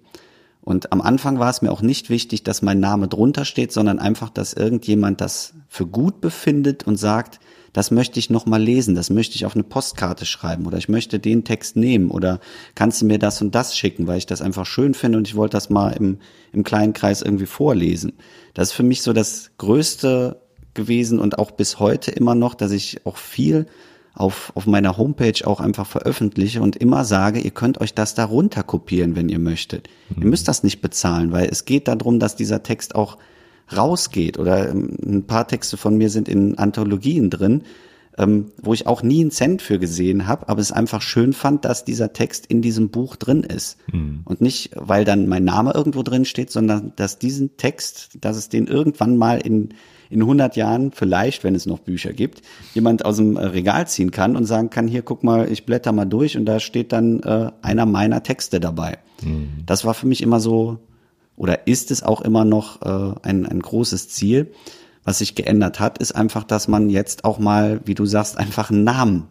Und am Anfang war es mir auch nicht wichtig, dass mein Name drunter steht, sondern einfach, dass irgendjemand das für gut befindet und sagt, das möchte ich noch mal lesen, das möchte ich auf eine Postkarte schreiben oder ich möchte den Text nehmen oder kannst du mir das und das schicken, weil ich das einfach schön finde und ich wollte das mal im, im kleinen Kreis irgendwie vorlesen. Das ist für mich so das Größte gewesen und auch bis heute immer noch, dass ich auch viel auf, auf meiner Homepage auch einfach veröffentliche und immer sage, ihr könnt euch das da runter kopieren, wenn ihr möchtet. Mhm. Ihr müsst das nicht bezahlen, weil es geht darum, dass dieser Text auch rausgeht. Oder ähm, ein paar Texte von mir sind in Anthologien drin, ähm, wo ich auch nie einen Cent für gesehen habe, aber es einfach schön fand, dass dieser Text in diesem Buch drin ist. Mhm. Und nicht, weil dann mein Name irgendwo drin steht, sondern dass diesen Text, dass es den irgendwann mal in in 100 Jahren vielleicht, wenn es noch Bücher gibt, jemand aus dem Regal ziehen kann und sagen kann, hier guck mal, ich blätter mal durch und da steht dann äh, einer meiner Texte dabei. Mhm. Das war für mich immer so oder ist es auch immer noch äh, ein, ein großes Ziel. Was sich geändert hat, ist einfach, dass man jetzt auch mal, wie du sagst, einfach einen Namen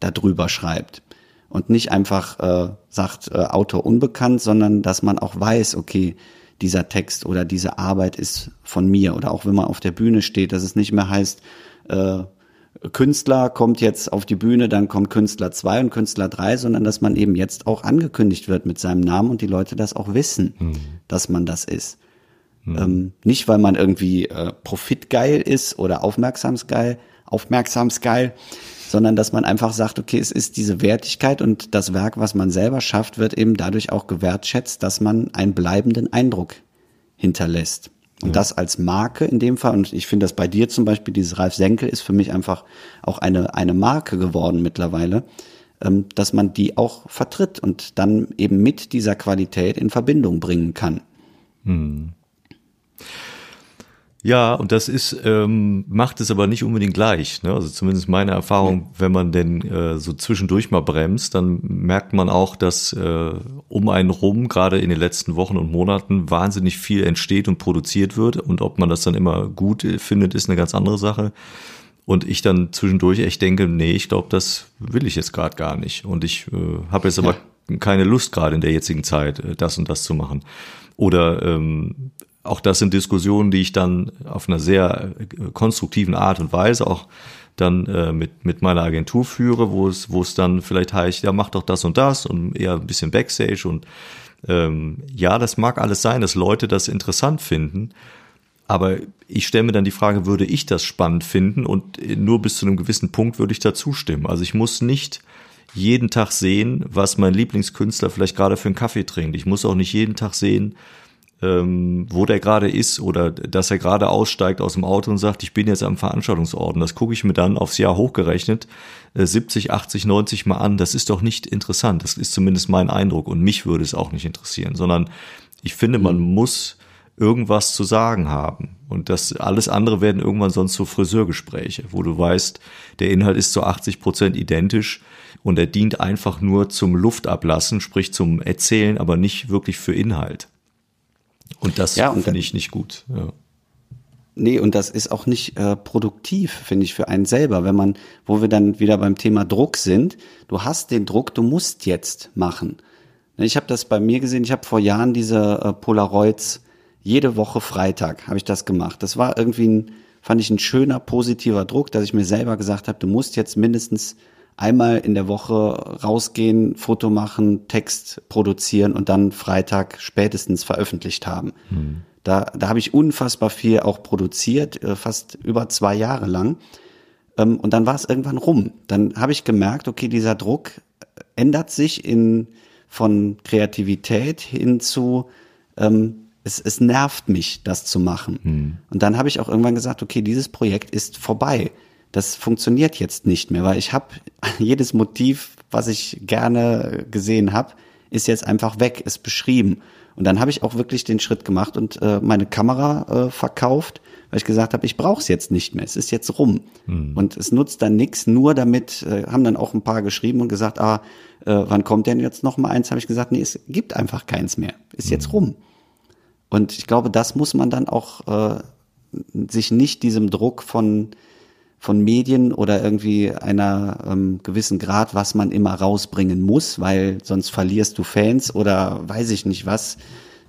darüber schreibt. Und nicht einfach äh, sagt, äh, Autor unbekannt, sondern dass man auch weiß, okay, dieser Text oder diese Arbeit ist von mir. Oder auch wenn man auf der Bühne steht, dass es nicht mehr heißt, äh, Künstler kommt jetzt auf die Bühne, dann kommt Künstler 2 und Künstler 3, sondern dass man eben jetzt auch angekündigt wird mit seinem Namen und die Leute das auch wissen, mhm. dass man das ist. Mhm. Ähm, nicht, weil man irgendwie äh, profitgeil ist oder aufmerksamsgeil, aufmerksamsgeil, sondern dass man einfach sagt, okay, es ist diese Wertigkeit und das Werk, was man selber schafft, wird eben dadurch auch gewertschätzt, dass man einen bleibenden Eindruck hinterlässt. Und ja. das als Marke in dem Fall, und ich finde das bei dir zum Beispiel, dieses Ralf Senkel ist für mich einfach auch eine, eine Marke geworden mittlerweile, ähm, dass man die auch vertritt und dann eben mit dieser Qualität in Verbindung bringen kann. Hm. Ja, und das ist, ähm, macht es aber nicht unbedingt gleich. Ne? Also zumindest meine Erfahrung, wenn man denn äh, so zwischendurch mal bremst, dann merkt man auch, dass äh, um einen rum, gerade in den letzten Wochen und Monaten, wahnsinnig viel entsteht und produziert wird. Und ob man das dann immer gut findet, ist eine ganz andere Sache. Und ich dann zwischendurch echt denke, nee, ich glaube, das will ich jetzt gerade gar nicht. Und ich äh, habe jetzt aber ja. keine Lust gerade in der jetzigen Zeit, äh, das und das zu machen. Oder ähm, auch das sind Diskussionen, die ich dann auf einer sehr äh, konstruktiven Art und Weise auch dann äh, mit, mit meiner Agentur führe, wo es, wo es dann vielleicht heißt, ja, mach doch das und das und eher ein bisschen Backstage und ähm, ja, das mag alles sein, dass Leute das interessant finden, aber ich stelle mir dann die Frage, würde ich das spannend finden und nur bis zu einem gewissen Punkt würde ich da zustimmen. Also ich muss nicht jeden Tag sehen, was mein Lieblingskünstler vielleicht gerade für einen Kaffee trinkt. Ich muss auch nicht jeden Tag sehen, ähm, wo der gerade ist oder dass er gerade aussteigt aus dem Auto und sagt, ich bin jetzt am Veranstaltungsort. Und das gucke ich mir dann aufs Jahr hochgerechnet äh, 70, 80, 90 mal an. Das ist doch nicht interessant. Das ist zumindest mein Eindruck und mich würde es auch nicht interessieren, sondern ich finde, man mhm. muss irgendwas zu sagen haben. Und das alles andere werden irgendwann sonst so Friseurgespräche, wo du weißt, der Inhalt ist zu 80 Prozent identisch und er dient einfach nur zum Luftablassen, sprich zum Erzählen, aber nicht wirklich für Inhalt. Und das ja, finde ich nicht gut. Ja. Nee, und das ist auch nicht äh, produktiv, finde ich, für einen selber. Wenn man, wo wir dann wieder beim Thema Druck sind, du hast den Druck, du musst jetzt machen. Ich habe das bei mir gesehen, ich habe vor Jahren diese äh, Polaroids, jede Woche Freitag habe ich das gemacht. Das war irgendwie ein fand ich ein schöner, positiver Druck, dass ich mir selber gesagt habe, du musst jetzt mindestens einmal in der Woche rausgehen, Foto machen, Text produzieren und dann Freitag spätestens veröffentlicht haben. Mhm. Da, da habe ich unfassbar viel auch produziert, äh, fast über zwei Jahre lang. Ähm, und dann war es irgendwann rum. Dann habe ich gemerkt, okay, dieser Druck ändert sich in von Kreativität hin zu ähm, es, es nervt mich, das zu machen. Mhm. Und dann habe ich auch irgendwann gesagt, okay, dieses Projekt ist vorbei. Das funktioniert jetzt nicht mehr, weil ich habe [LAUGHS] jedes Motiv, was ich gerne gesehen habe, ist jetzt einfach weg, ist beschrieben. Und dann habe ich auch wirklich den Schritt gemacht und äh, meine Kamera äh, verkauft, weil ich gesagt habe, ich brauche es jetzt nicht mehr, es ist jetzt rum. Mhm. Und es nutzt dann nichts, nur damit, äh, haben dann auch ein paar geschrieben und gesagt, ah, äh, wann kommt denn jetzt noch mal eins? Habe ich gesagt, nee, es gibt einfach keins mehr, ist mhm. jetzt rum. Und ich glaube, das muss man dann auch äh, sich nicht diesem Druck von von Medien oder irgendwie einer ähm, gewissen Grad, was man immer rausbringen muss, weil sonst verlierst du Fans oder weiß ich nicht was.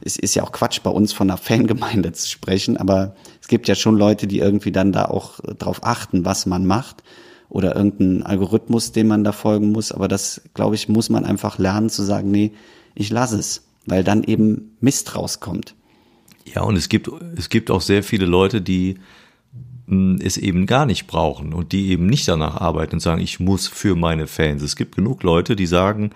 Es ist ja auch Quatsch bei uns von einer Fangemeinde zu sprechen, aber es gibt ja schon Leute, die irgendwie dann da auch drauf achten, was man macht oder irgendeinen Algorithmus, dem man da folgen muss. Aber das, glaube ich, muss man einfach lernen zu sagen, nee, ich lasse es, weil dann eben Mist rauskommt. Ja, und es gibt, es gibt auch sehr viele Leute, die es eben gar nicht brauchen und die eben nicht danach arbeiten und sagen, ich muss für meine Fans. Es gibt genug Leute, die sagen,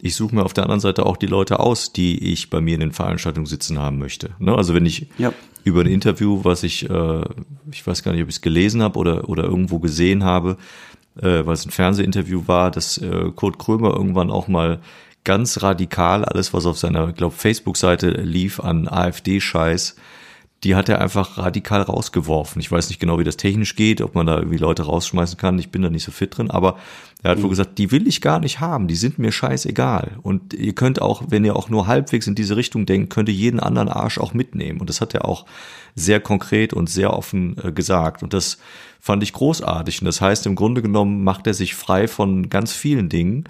ich suche mir auf der anderen Seite auch die Leute aus, die ich bei mir in den Veranstaltungen sitzen haben möchte. Ne? Also wenn ich ja. über ein Interview, was ich, äh, ich weiß gar nicht, ob ich es gelesen habe oder, oder irgendwo gesehen habe, äh, weil es ein Fernsehinterview war, dass äh, Kurt Krömer irgendwann auch mal ganz radikal alles, was auf seiner, glaube Facebook-Seite lief an AfD-Scheiß, die hat er einfach radikal rausgeworfen. Ich weiß nicht genau, wie das technisch geht, ob man da irgendwie Leute rausschmeißen kann. Ich bin da nicht so fit drin, aber er hat wohl mhm. gesagt, die will ich gar nicht haben. Die sind mir scheißegal. Und ihr könnt auch, wenn ihr auch nur halbwegs in diese Richtung denkt, könnt ihr jeden anderen Arsch auch mitnehmen. Und das hat er auch sehr konkret und sehr offen äh, gesagt. Und das fand ich großartig. Und das heißt, im Grunde genommen macht er sich frei von ganz vielen Dingen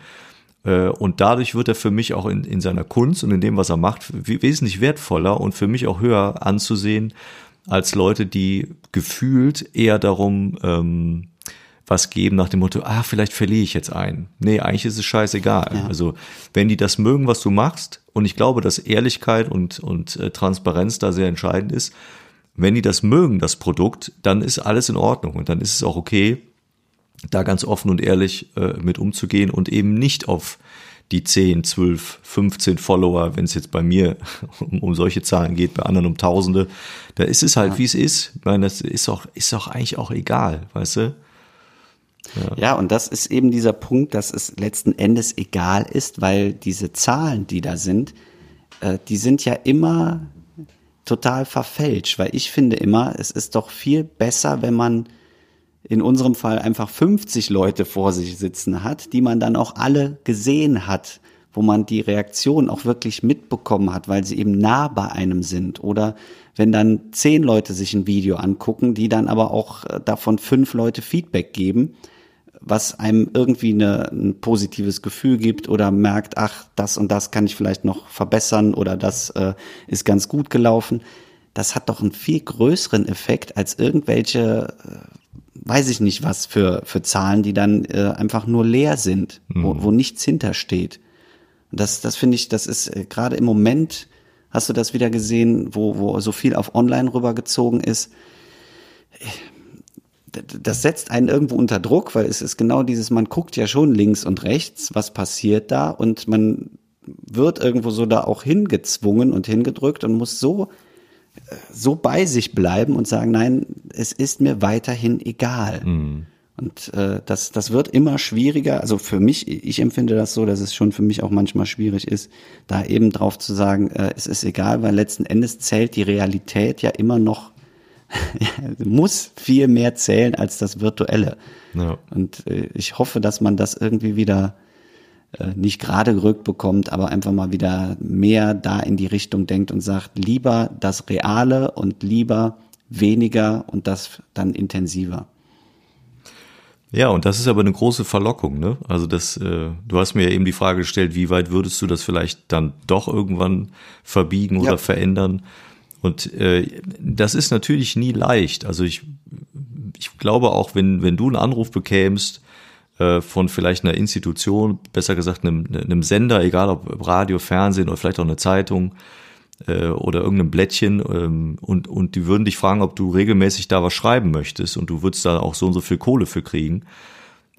und dadurch wird er für mich auch in, in seiner Kunst und in dem, was er macht, wesentlich wertvoller und für mich auch höher anzusehen als Leute, die gefühlt eher darum ähm, was geben nach dem Motto, ah, vielleicht verliere ich jetzt einen. Nee, eigentlich ist es scheißegal. Ja. Also wenn die das mögen, was du machst, und ich glaube, dass Ehrlichkeit und, und äh, Transparenz da sehr entscheidend ist, wenn die das mögen, das Produkt, dann ist alles in Ordnung und dann ist es auch okay, da ganz offen und ehrlich äh, mit umzugehen und eben nicht auf die 10, 12, 15 Follower, wenn es jetzt bei mir [LAUGHS] um, um, solche Zahlen geht, bei anderen um Tausende, da ist es halt, ja. wie es ist. Ich meine, das ist auch, ist auch eigentlich auch egal, weißt du? Ja. ja, und das ist eben dieser Punkt, dass es letzten Endes egal ist, weil diese Zahlen, die da sind, äh, die sind ja immer total verfälscht, weil ich finde immer, es ist doch viel besser, wenn man in unserem Fall einfach 50 Leute vor sich sitzen hat, die man dann auch alle gesehen hat, wo man die Reaktion auch wirklich mitbekommen hat, weil sie eben nah bei einem sind. Oder wenn dann zehn Leute sich ein Video angucken, die dann aber auch äh, davon fünf Leute Feedback geben, was einem irgendwie eine, ein positives Gefühl gibt oder merkt, ach, das und das kann ich vielleicht noch verbessern oder das äh, ist ganz gut gelaufen. Das hat doch einen viel größeren Effekt als irgendwelche äh, weiß ich nicht was für, für Zahlen, die dann äh, einfach nur leer sind, mhm. wo, wo nichts hintersteht. Das, das finde ich, das ist äh, gerade im Moment, hast du das wieder gesehen, wo, wo so viel auf Online rübergezogen ist. Das setzt einen irgendwo unter Druck, weil es ist genau dieses, man guckt ja schon links und rechts, was passiert da und man wird irgendwo so da auch hingezwungen und hingedrückt und muss so so bei sich bleiben und sagen, nein, es ist mir weiterhin egal. Mhm. Und äh, das, das wird immer schwieriger. Also für mich, ich empfinde das so, dass es schon für mich auch manchmal schwierig ist, da eben drauf zu sagen, äh, es ist egal, weil letzten Endes zählt die Realität ja immer noch, [LAUGHS] muss viel mehr zählen als das Virtuelle. Ja. Und äh, ich hoffe, dass man das irgendwie wieder nicht gerade gerückt bekommt, aber einfach mal wieder mehr da in die Richtung denkt und sagt, lieber das Reale und lieber weniger und das dann intensiver. Ja, und das ist aber eine große Verlockung, ne? Also das, äh, du hast mir ja eben die Frage gestellt, wie weit würdest du das vielleicht dann doch irgendwann verbiegen oder ja. verändern? Und äh, das ist natürlich nie leicht. Also ich glaube auch, wenn, wenn du einen Anruf bekämst äh, von vielleicht einer Institution, besser gesagt einem, einem Sender, egal ob Radio, Fernsehen oder vielleicht auch eine Zeitung äh, oder irgendeinem Blättchen ähm, und, und die würden dich fragen, ob du regelmäßig da was schreiben möchtest und du würdest da auch so und so viel Kohle für kriegen.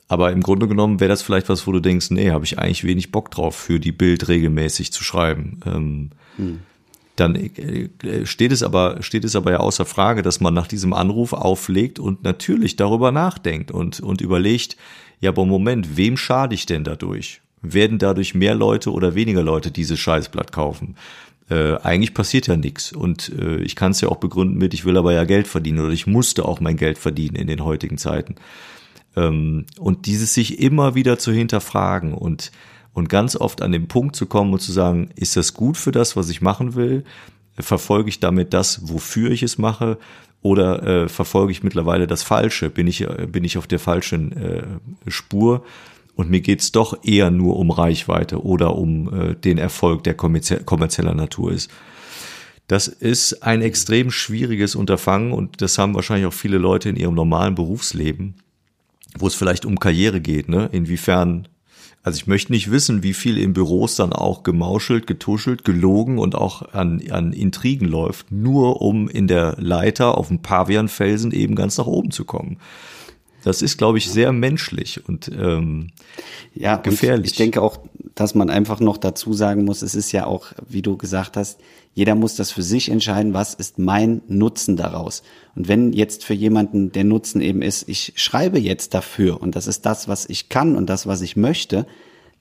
Aber im Grunde genommen wäre das vielleicht was, wo du denkst, nee, habe ich eigentlich wenig Bock drauf, für die Bild regelmäßig zu schreiben. Ähm, hm dann äh, steht es aber, steht es aber ja außer Frage, dass man nach diesem Anruf auflegt und natürlich darüber nachdenkt und, und überlegt, ja, aber Moment, wem schade ich denn dadurch? Werden dadurch mehr Leute oder weniger Leute dieses Scheißblatt kaufen? Äh, eigentlich passiert ja nichts und äh, ich kann es ja auch begründen mit, ich will aber ja Geld verdienen oder ich musste auch mein Geld verdienen in den heutigen Zeiten. Ähm, und dieses sich immer wieder zu hinterfragen und und ganz oft an den Punkt zu kommen und zu sagen, ist das gut für das, was ich machen will? Verfolge ich damit das, wofür ich es mache? Oder äh, verfolge ich mittlerweile das Falsche? Bin ich, äh, bin ich auf der falschen äh, Spur? Und mir geht's doch eher nur um Reichweite oder um äh, den Erfolg, der kommerzie kommerzieller Natur ist. Das ist ein extrem schwieriges Unterfangen und das haben wahrscheinlich auch viele Leute in ihrem normalen Berufsleben, wo es vielleicht um Karriere geht. Ne? Inwiefern also ich möchte nicht wissen, wie viel in Büros dann auch gemauschelt, getuschelt, gelogen und auch an, an Intrigen läuft, nur um in der Leiter auf dem Pavianfelsen eben ganz nach oben zu kommen. Das ist, glaube ich, sehr menschlich und ähm, ja, gefährlich. ich denke auch, dass man einfach noch dazu sagen muss, es ist ja auch, wie du gesagt hast, jeder muss das für sich entscheiden, was ist mein Nutzen daraus. Und wenn jetzt für jemanden der Nutzen eben ist, ich schreibe jetzt dafür und das ist das, was ich kann und das, was ich möchte,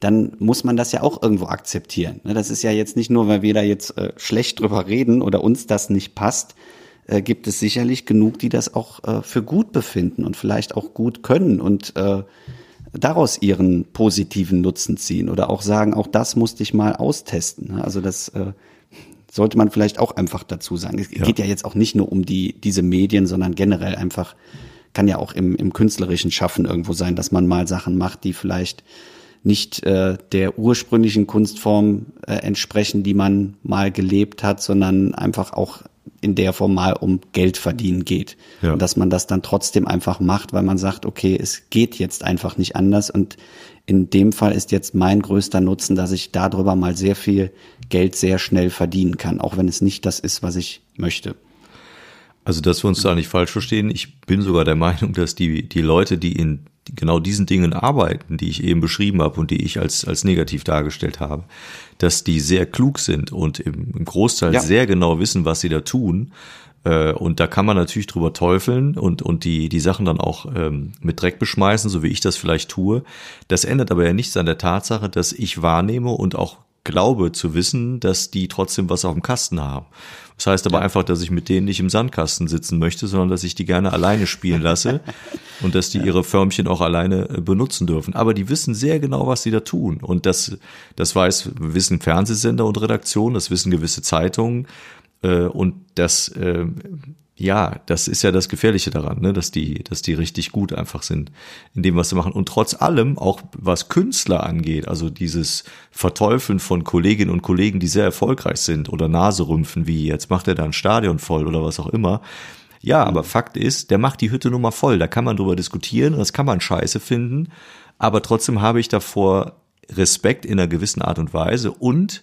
dann muss man das ja auch irgendwo akzeptieren. Ne, das ist ja jetzt nicht nur, weil wir da jetzt äh, schlecht drüber reden oder uns das nicht passt, äh, gibt es sicherlich genug, die das auch äh, für gut befinden und vielleicht auch gut können und äh, daraus ihren positiven Nutzen ziehen oder auch sagen, auch das musste ich mal austesten. Also das äh, sollte man vielleicht auch einfach dazu sagen. Es ja. geht ja jetzt auch nicht nur um die diese Medien, sondern generell einfach kann ja auch im, im künstlerischen Schaffen irgendwo sein, dass man mal Sachen macht, die vielleicht nicht äh, der ursprünglichen Kunstform äh, entsprechen, die man mal gelebt hat, sondern einfach auch in der Form mal um Geld verdienen geht. Ja. Und dass man das dann trotzdem einfach macht, weil man sagt, okay, es geht jetzt einfach nicht anders. Und in dem Fall ist jetzt mein größter Nutzen, dass ich darüber mal sehr viel Geld sehr schnell verdienen kann, auch wenn es nicht das ist, was ich möchte. Also, dass wir uns da nicht falsch verstehen, ich bin sogar der Meinung, dass die, die Leute, die in genau diesen Dingen arbeiten, die ich eben beschrieben habe und die ich als, als negativ dargestellt habe, dass die sehr klug sind und im Großteil ja. sehr genau wissen, was sie da tun. Äh, und da kann man natürlich drüber teufeln und, und die, die Sachen dann auch ähm, mit Dreck beschmeißen, so wie ich das vielleicht tue. Das ändert aber ja nichts an der Tatsache, dass ich wahrnehme und auch glaube zu wissen, dass die trotzdem was auf dem Kasten haben. Das heißt aber ja. einfach, dass ich mit denen nicht im Sandkasten sitzen möchte, sondern dass ich die gerne alleine spielen lasse [LAUGHS] und dass die ihre Förmchen auch alleine äh, benutzen dürfen. Aber die wissen sehr genau, was sie da tun. Und das, das weiß, wissen Fernsehsender und Redaktionen, das wissen gewisse Zeitungen. Äh, und das äh, ja, das ist ja das Gefährliche daran, ne? dass die, dass die richtig gut einfach sind in dem, was sie machen. Und trotz allem, auch was Künstler angeht, also dieses Verteufeln von Kolleginnen und Kollegen, die sehr erfolgreich sind oder Naserümpfen, wie jetzt macht er da ein Stadion voll oder was auch immer. Ja, aber Fakt ist, der macht die Hütte nun mal voll. Da kann man drüber diskutieren das kann man scheiße finden. Aber trotzdem habe ich davor Respekt in einer gewissen Art und Weise und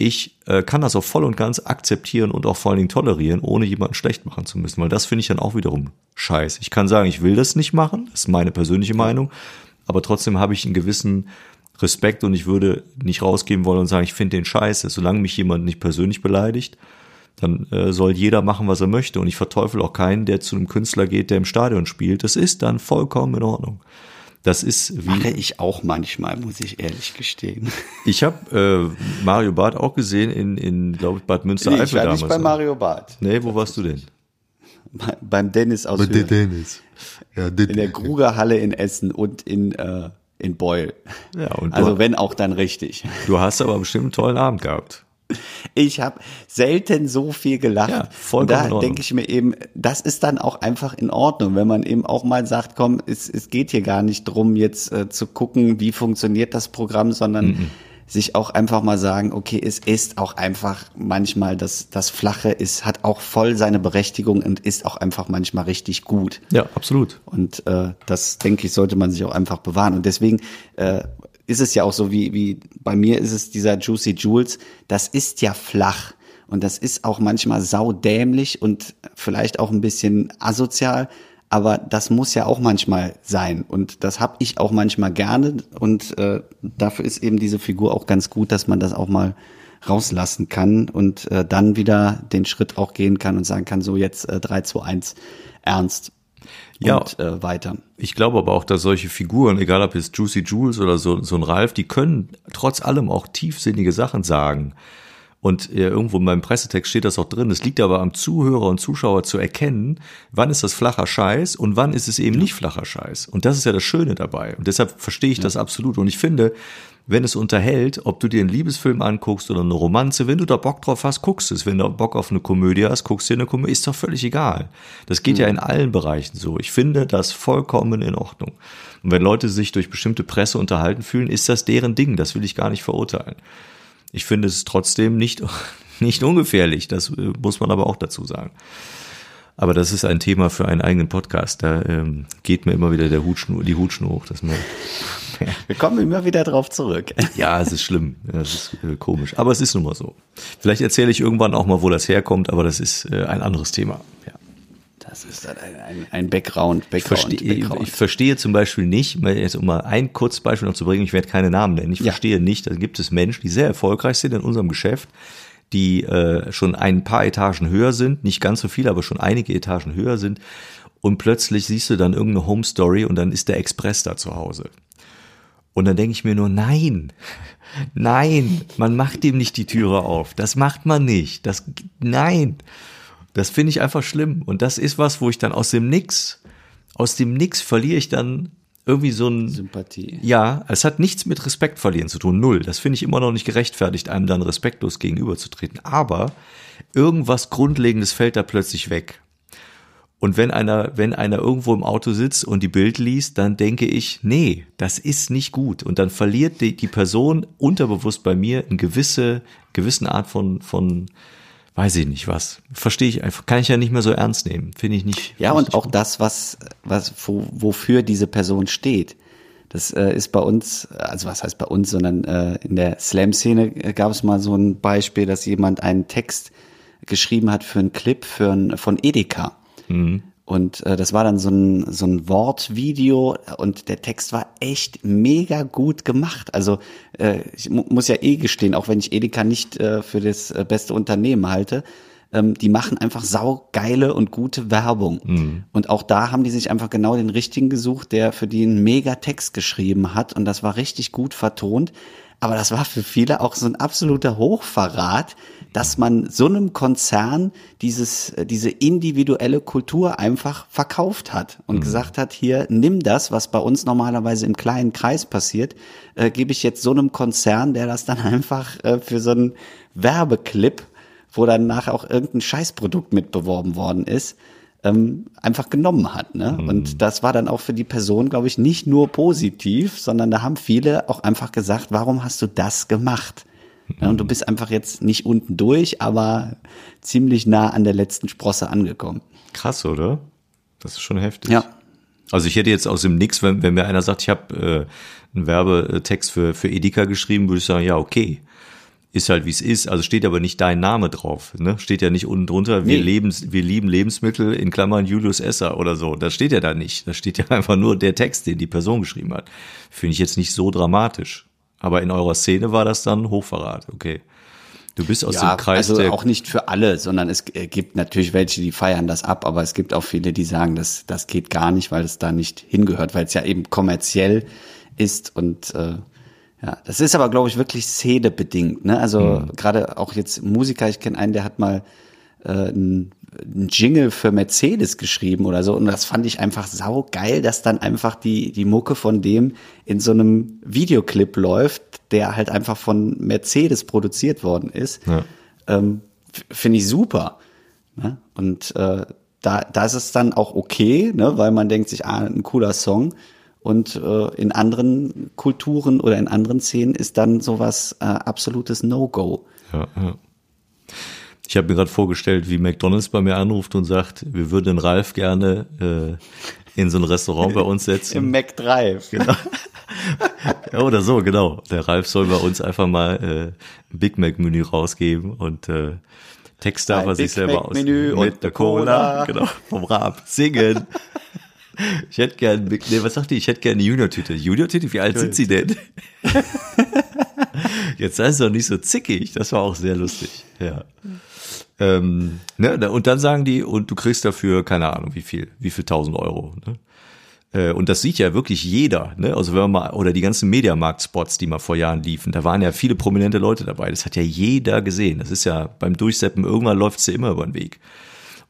ich äh, kann das auch voll und ganz akzeptieren und auch vor allen Dingen tolerieren, ohne jemanden schlecht machen zu müssen, weil das finde ich dann auch wiederum scheiße. Ich kann sagen, ich will das nicht machen, das ist meine persönliche Meinung, aber trotzdem habe ich einen gewissen Respekt und ich würde nicht rausgeben wollen und sagen, ich finde den scheiße. Solange mich jemand nicht persönlich beleidigt, dann äh, soll jeder machen, was er möchte. Und ich verteufel auch keinen, der zu einem Künstler geht, der im Stadion spielt. Das ist dann vollkommen in Ordnung. Das ist wie mache ich auch manchmal, muss ich ehrlich gestehen. [LAUGHS] Ich habe äh, Mario Barth auch gesehen in, in glaube ich, Bad Münstereifel nee, ich war damals. Nicht bei Mario Barth. Nee, wo warst du denn? beim Dennis aus Bei der Dennis. Ja, in der Krugerhalle in Essen und in äh, in Beul. Ja, und also wenn auch dann richtig. Du hast aber bestimmt einen tollen Abend gehabt. Ich habe selten so viel gelacht. Ja, vollkommen da denke ich mir eben, das ist dann auch einfach in Ordnung, wenn man eben auch mal sagt, komm, es, es geht hier gar nicht drum, jetzt äh, zu gucken, wie funktioniert das Programm, sondern mm -mm. sich auch einfach mal sagen, okay, es ist auch einfach manchmal das, das Flache ist, hat auch voll seine Berechtigung und ist auch einfach manchmal richtig gut. Ja, absolut. Und äh, das, denke ich, sollte man sich auch einfach bewahren. Und deswegen äh, ist es ja auch so, wie, wie bei mir ist es dieser Juicy Jules, das ist ja flach. Und das ist auch manchmal saudämlich und vielleicht auch ein bisschen asozial, aber das muss ja auch manchmal sein. Und das habe ich auch manchmal gerne. Und äh, dafür ist eben diese Figur auch ganz gut, dass man das auch mal rauslassen kann und äh, dann wieder den Schritt auch gehen kann und sagen kann, so jetzt äh, 3, 2, 1, ernst. Ja, und äh, weiter. Ich glaube aber auch, dass solche Figuren, egal ob es Juicy Jules oder so, so ein Ralf, die können trotz allem auch tiefsinnige Sachen sagen. Und äh, irgendwo in meinem Pressetext steht das auch drin. Es liegt aber am Zuhörer und Zuschauer zu erkennen, wann ist das flacher Scheiß und wann ist es eben nicht flacher Scheiß. Und das ist ja das Schöne dabei. Und deshalb verstehe ich das absolut. Und ich finde, wenn es unterhält, ob du dir einen Liebesfilm anguckst oder eine Romanze, wenn du da Bock drauf hast, guckst es. Wenn du Bock auf eine Komödie hast, guckst du dir eine Komödie, ist doch völlig egal. Das geht ja in allen Bereichen so. Ich finde das vollkommen in Ordnung. Und wenn Leute sich durch bestimmte Presse unterhalten fühlen, ist das deren Ding. Das will ich gar nicht verurteilen. Ich finde es trotzdem nicht, [LAUGHS] nicht ungefährlich. Das äh, muss man aber auch dazu sagen. Aber das ist ein Thema für einen eigenen Podcast. Da ähm, geht mir immer wieder der Hutschnur, die Hutschnur hoch. Dass man, Wir kommen immer wieder drauf zurück. ja, es ist schlimm. Das ist äh, komisch. Aber es ist nun mal so. Vielleicht erzähle ich irgendwann auch mal, wo das herkommt, aber das ist äh, ein anderes Thema. Ja. Das ist ein, ein, ein Background, Background, Ich verstehe, Background. ich verstehe zum Beispiel nicht, jetzt um mal ein kurzes Beispiel noch zu bringen, ich werde keine Namen nennen, ich Ja. verstehe nicht, da gibt es Menschen, die sehr erfolgreich sind in unserem Geschäft, die äh, schon ein paar Etagen höher sind, nicht ganz so viel, aber schon einige Etagen höher sind und plötzlich siehst du dann irgendeine Home Story und dann ist der Express da zu Hause. Und dann denke ich mir nur, nein, nein, man macht dem nicht die Türe auf. Das macht man nicht. Das, nein. Das finde ich einfach schlimm. Und das ist was, wo ich dann aus dem Nix, aus dem Nix verliere ich dann irgendwie so ein, Sympathie. ja, es hat nichts mit Respekt verlieren zu tun, null. Das finde ich immer noch nicht gerechtfertigt, einem dann respektlos gegenüberzutreten. Aber irgendwas Grundlegendes fällt da plötzlich weg. Und wenn einer, wenn einer irgendwo im Auto sitzt und die Bild liest, dann denke ich, nee, das ist nicht gut. Und dann verliert die, die Person unterbewusst bei mir eine gewisse, gewissen Art von, von, weiß ich nicht was. Verstehe ich einfach, kann ich ja nicht mehr so ernst nehmen. Finde ich nicht. Ja, und auch das, was, was, wo, wofür diese Person steht. Das äh, ist bei uns, also was heißt bei uns, sondern äh, in der Slam-Szene äh, gab es mal so ein Beispiel, dass jemand einen Text geschrieben hat für einen Clip für ein, von Edeka. Und äh, das war dann so ein, so ein Wortvideo und der Text war echt mega gut gemacht. Also äh, ich mu muss ja eh gestehen, auch wenn ich Edeka nicht äh, für das äh, beste Unternehmen halte, ähm, die machen einfach saugeile und gute Werbung. Und auch da haben die sich einfach genau den richtigen gesucht, der für die einen mega Text geschrieben hat und das war richtig gut vertont. Aber das war für viele auch so ein absoluter Hochverrat, dass man so einem Konzern dieses, äh, diese individuelle Kultur einfach verkauft hat und gesagt hat, hier, nimm das, was bei uns normalerweise im kleinen Kreis passiert, äh, gebe ich jetzt so einem Konzern, der das dann [LAUGHS] einfach äh, für so einen Werbeclip, wo dann nachher auch irgendein Scheißprodukt mit beworben worden ist, ähm, einfach genommen hat. Ne? Und das war dann auch für die Person, glaube ich, nicht nur positiv, sondern da haben viele auch einfach gesagt, warum hast du das gemacht? Ja, und du bist einfach jetzt nicht unten durch, aber ziemlich nah an der letzten Sprosse angekommen. Krass, oder? Das ist schon heftig. Ja. Also ich hätte jetzt aus dem Nix, wenn, wenn mir einer sagt, ich habe äh, einen Werbetext für, für Edeka geschrieben, würde ich sagen, ja, okay. Ist halt wie es ist, also steht aber nicht dein Name drauf. Ne? Steht ja nicht unten drunter, wir, Nee. lebens, wir lieben Lebensmittel in Klammern Julius Esser oder so. Das steht ja da nicht. Da steht ja [LAUGHS] einfach nur der Text, den die Person geschrieben hat. Finde ich jetzt nicht so dramatisch. Aber in eurer Szene war das dann Hochverrat, okay. Du bist aus ja, dem Kreis also auch nicht für alle, sondern es äh, gibt natürlich welche, die feiern das ab, aber es gibt auch viele, die sagen, das, das geht gar nicht, weil es da nicht hingehört, weil es ja eben kommerziell ist und äh, ja, das ist aber, glaube ich, wirklich szenebedingt. Ne? Also Mhm. gerade auch jetzt Musiker, ich kenne einen, der hat mal äh, ein, ein Jingle für Mercedes geschrieben oder so und das fand ich einfach sau geil, dass dann einfach die die Mucke von dem in so einem Videoclip läuft, der halt einfach von Mercedes produziert worden ist. Ja. Ähm, Finde ich super. Ne? Und äh, da, da ist es dann auch okay, ne? weil man denkt sich, ah, ein cooler Song. Und äh, in anderen Kulturen oder in anderen Szenen ist dann sowas äh, absolutes No-Go. Ja, ja. Ich habe mir gerade vorgestellt, wie McDonalds bei mir anruft und sagt, wir würden den Ralf gerne äh, in so ein Restaurant bei uns setzen. Im McDrive. Genau. ja, [LAUGHS] oder so, genau. Der Ralf soll bei uns einfach mal äh, ein Big Mac Menü rausgeben und äh, Text darf er sich selber Mac aus. Menü und der eine Cola. Genau, vom Rab. Singen. [LAUGHS] Ich hätte gern, nee, was sagt die? Ich hätte gerne eine Junior-Tüte. Junior-Tüte? Wie alt sind Sie denn? [LAUGHS] Jetzt sei es doch nicht so zickig. Das war auch sehr lustig. Ja. Ähm, ne, und dann sagen die, und du kriegst dafür, keine Ahnung, wie viel, wie viel tausend Euro. Ne? Äh, Und das sieht ja wirklich jeder, ne? Also wenn man mal, oder die ganzen Mediamarkt-Spots, die mal vor Jahren liefen, da waren ja viele prominente Leute dabei. Das hat ja jeder gesehen. Das ist ja beim Durchseppen, irgendwann läuft's dir immer über den Weg.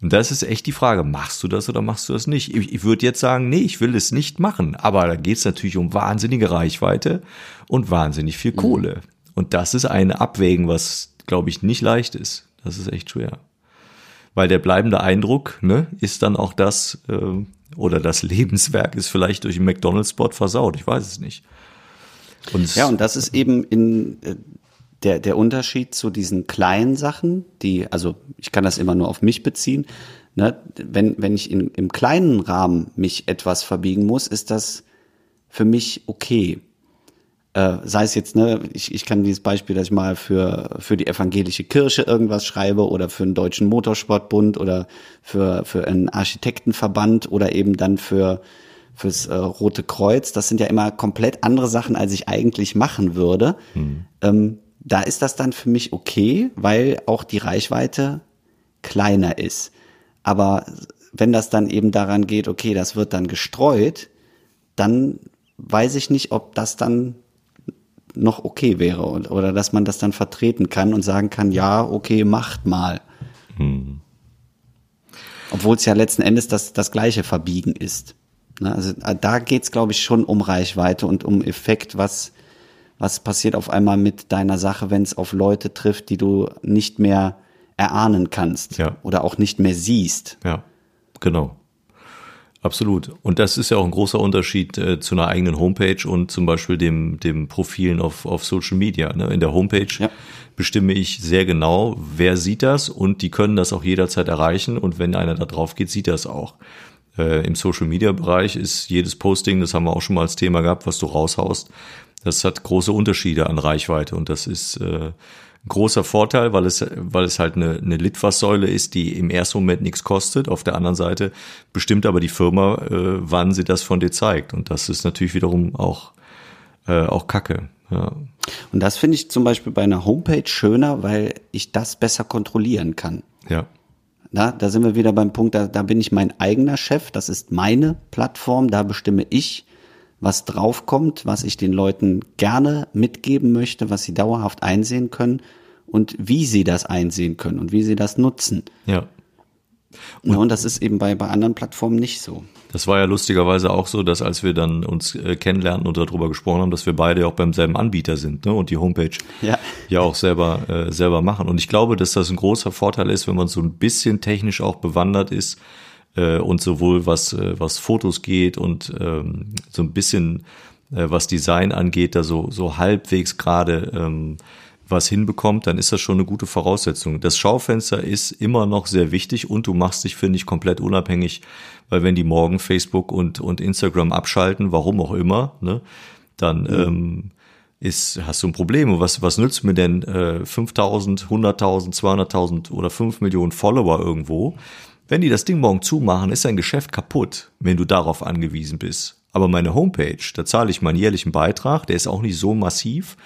Und das ist echt die Frage, machst du das oder machst du das nicht? Ich, ich würde jetzt sagen, nee, ich will es nicht machen. Aber da geht's natürlich um wahnsinnige Reichweite und wahnsinnig viel Kohle. Und das ist ein Abwägen, was, glaube ich, nicht leicht ist. Das ist echt schwer. Weil der bleibende Eindruck ne, ist dann auch das, äh, oder das [LAUGHS] Lebenswerk ist vielleicht durch einen McDonalds-Spot versaut. Ich weiß es nicht. Und Ja, und das ist eben in äh, der, der Unterschied zu diesen kleinen Sachen, die, also ich kann das immer nur auf mich beziehen. Ne? Wenn, wenn ich in, im kleinen Rahmen mich etwas verbiegen muss, ist das für mich okay. Äh, sei es jetzt, ne, ich, ich kann dieses Beispiel, dass ich mal für, für die evangelische Kirche irgendwas schreibe oder für einen deutschen Motorsportbund oder für, für einen Architektenverband oder eben dann für, fürs äh, Rote Kreuz. Das sind ja immer komplett andere Sachen, als ich eigentlich machen würde. Ähm, da ist das dann für mich okay, weil auch die Reichweite kleiner ist. Aber wenn das dann eben daran geht, okay, das wird dann gestreut, dann weiß ich nicht, ob das dann noch okay wäre und- oder dass man das dann vertreten kann und sagen kann, ja, okay, macht mal. Obwohl es ja letzten Endes das, das gleiche Verbiegen ist. Ne, Also da geht's, glaube ich, schon um Reichweite und um Effekt, was, was passiert auf einmal mit deiner Sache, wenn es auf Leute trifft, die du nicht mehr erahnen kannst Ja. oder auch nicht mehr siehst. Ja, genau. Absolut. Und das ist ja auch ein großer Unterschied äh, zu einer eigenen Homepage und zum Beispiel dem, dem Profilen auf, auf Social Media. Ne? In der Homepage Ja. bestimme ich sehr genau, wer sieht das und die können das auch jederzeit erreichen und wenn einer da drauf geht, sieht das auch. Äh, Im Social Media Bereich ist jedes Posting, das haben wir auch schon mal als Thema gehabt, was du raushaust, das hat große Unterschiede an Reichweite und das ist äh, ein großer Vorteil, weil es, weil es halt eine, eine Litfaßsäule ist, die im ersten Moment nichts kostet. Auf der anderen Seite bestimmt aber die Firma, äh, wann sie das von dir zeigt. Und das ist natürlich wiederum auch, äh, auch Kacke. Ja. Und das finde ich zum Beispiel bei einer Homepage schöner, weil ich das besser kontrollieren kann. ja. Na, da sind wir wieder beim Punkt, da, da bin ich mein eigener Chef, das ist meine Plattform, da bestimme ich, was draufkommt, was ich den Leuten gerne mitgeben möchte, was sie dauerhaft einsehen können und wie sie das einsehen können und wie sie das nutzen. Ja. Und, und das ist eben bei, bei anderen Plattformen nicht so. Das war ja lustigerweise auch so, dass als wir dann uns äh, kennenlernten und darüber gesprochen haben, dass wir beide auch beim selben Anbieter sind ne? und die Homepage Ja. ja auch selber äh, selber machen. Und ich glaube, dass das ein großer Vorteil ist, wenn man so ein bisschen technisch auch bewandert ist und sowohl was äh, was Fotos geht und ähm, so ein bisschen äh, was Design angeht, da so so halbwegs gerade ähm, was hinbekommt, dann ist das schon eine gute Voraussetzung. Das Schaufenster ist immer noch sehr wichtig und du machst dich, finde ich, komplett unabhängig, weil wenn die morgen Facebook und, und Instagram abschalten, warum auch immer, ne, dann ähm, ist, hast du ein Problem. Und was, was nützt mir denn äh, 5000, 100.000, 200.000 oder 5 Millionen Follower irgendwo? Wenn die das Ding morgen zumachen, ist dein Geschäft kaputt, wenn du darauf angewiesen bist. Aber meine Homepage, da zahle ich meinen jährlichen Beitrag, der ist auch nicht so massiv,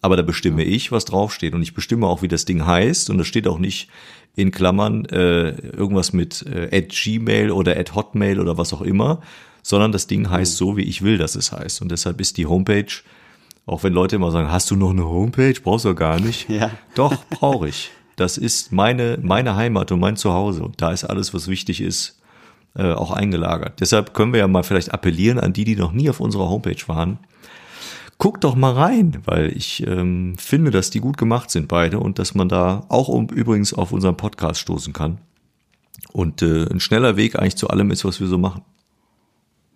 aber da bestimme ich, was draufsteht. Und ich bestimme auch, wie das Ding heißt. Und da steht auch nicht in Klammern äh, irgendwas mit äh, at Gmail oder at Hotmail oder was auch immer, sondern das Ding heißt so, wie ich will, dass es heißt. Und deshalb ist die Homepage, auch wenn Leute immer sagen, hast du noch eine Homepage? Brauchst du gar nicht. [LAUGHS] Ja. Doch, brauche ich. Das ist meine, meine Heimat und mein Zuhause. Und da ist alles, was wichtig ist, äh, auch eingelagert. Deshalb können wir ja mal vielleicht appellieren an die, die noch nie auf unserer Homepage waren. Guck doch mal rein, weil ich ähm, finde, dass die gut gemacht sind beide und dass man da auch um, übrigens auf unseren Podcast stoßen kann. Und äh, ein schneller Weg eigentlich zu allem ist, was wir so machen.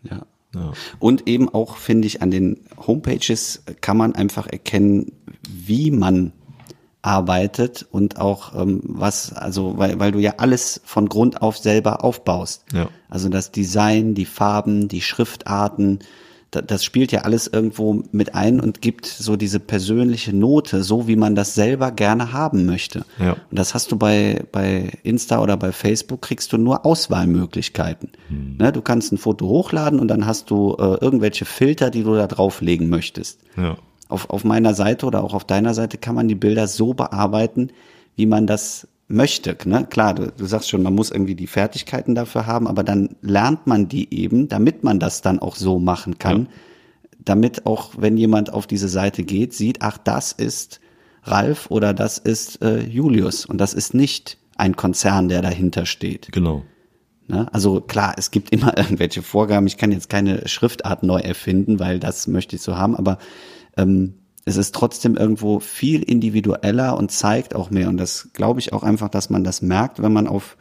Ja. Ja. Und eben auch, finde ich, an den Homepages kann man einfach erkennen, wie man arbeitet und auch ähm, was, also weil, weil du ja alles von Grund auf selber aufbaust. Ja. Also das Design, die Farben, die Schriftarten, das spielt ja alles irgendwo mit ein und gibt so diese persönliche Note, so wie man das selber gerne haben möchte. Ja. Und das hast du bei, bei Insta oder bei Facebook, kriegst du nur Auswahlmöglichkeiten. Hm. Ne, du kannst ein Foto hochladen und dann hast du äh, irgendwelche Filter, die du da drauflegen möchtest. Ja. Auf, auf meiner Seite oder auch auf deiner Seite kann man die Bilder so bearbeiten, wie man das möchte. Ne? Klar, du, du sagst schon, man muss irgendwie die Fertigkeiten dafür haben, aber dann lernt man die eben, damit man das dann auch so machen kann, ja. damit auch, wenn jemand auf diese Seite geht, sieht, ach, das ist Ralf oder das ist äh, Julius und das ist nicht ein Konzern, der dahinter steht. Genau. Ne? Also klar, es gibt immer [LAUGHS] irgendwelche Vorgaben. Ich kann jetzt keine Schriftart neu erfinden, weil das möchte ich so haben, aber ähm, es ist trotzdem irgendwo viel individueller und zeigt auch mehr. Und das glaube ich auch einfach, dass man das merkt, wenn man auf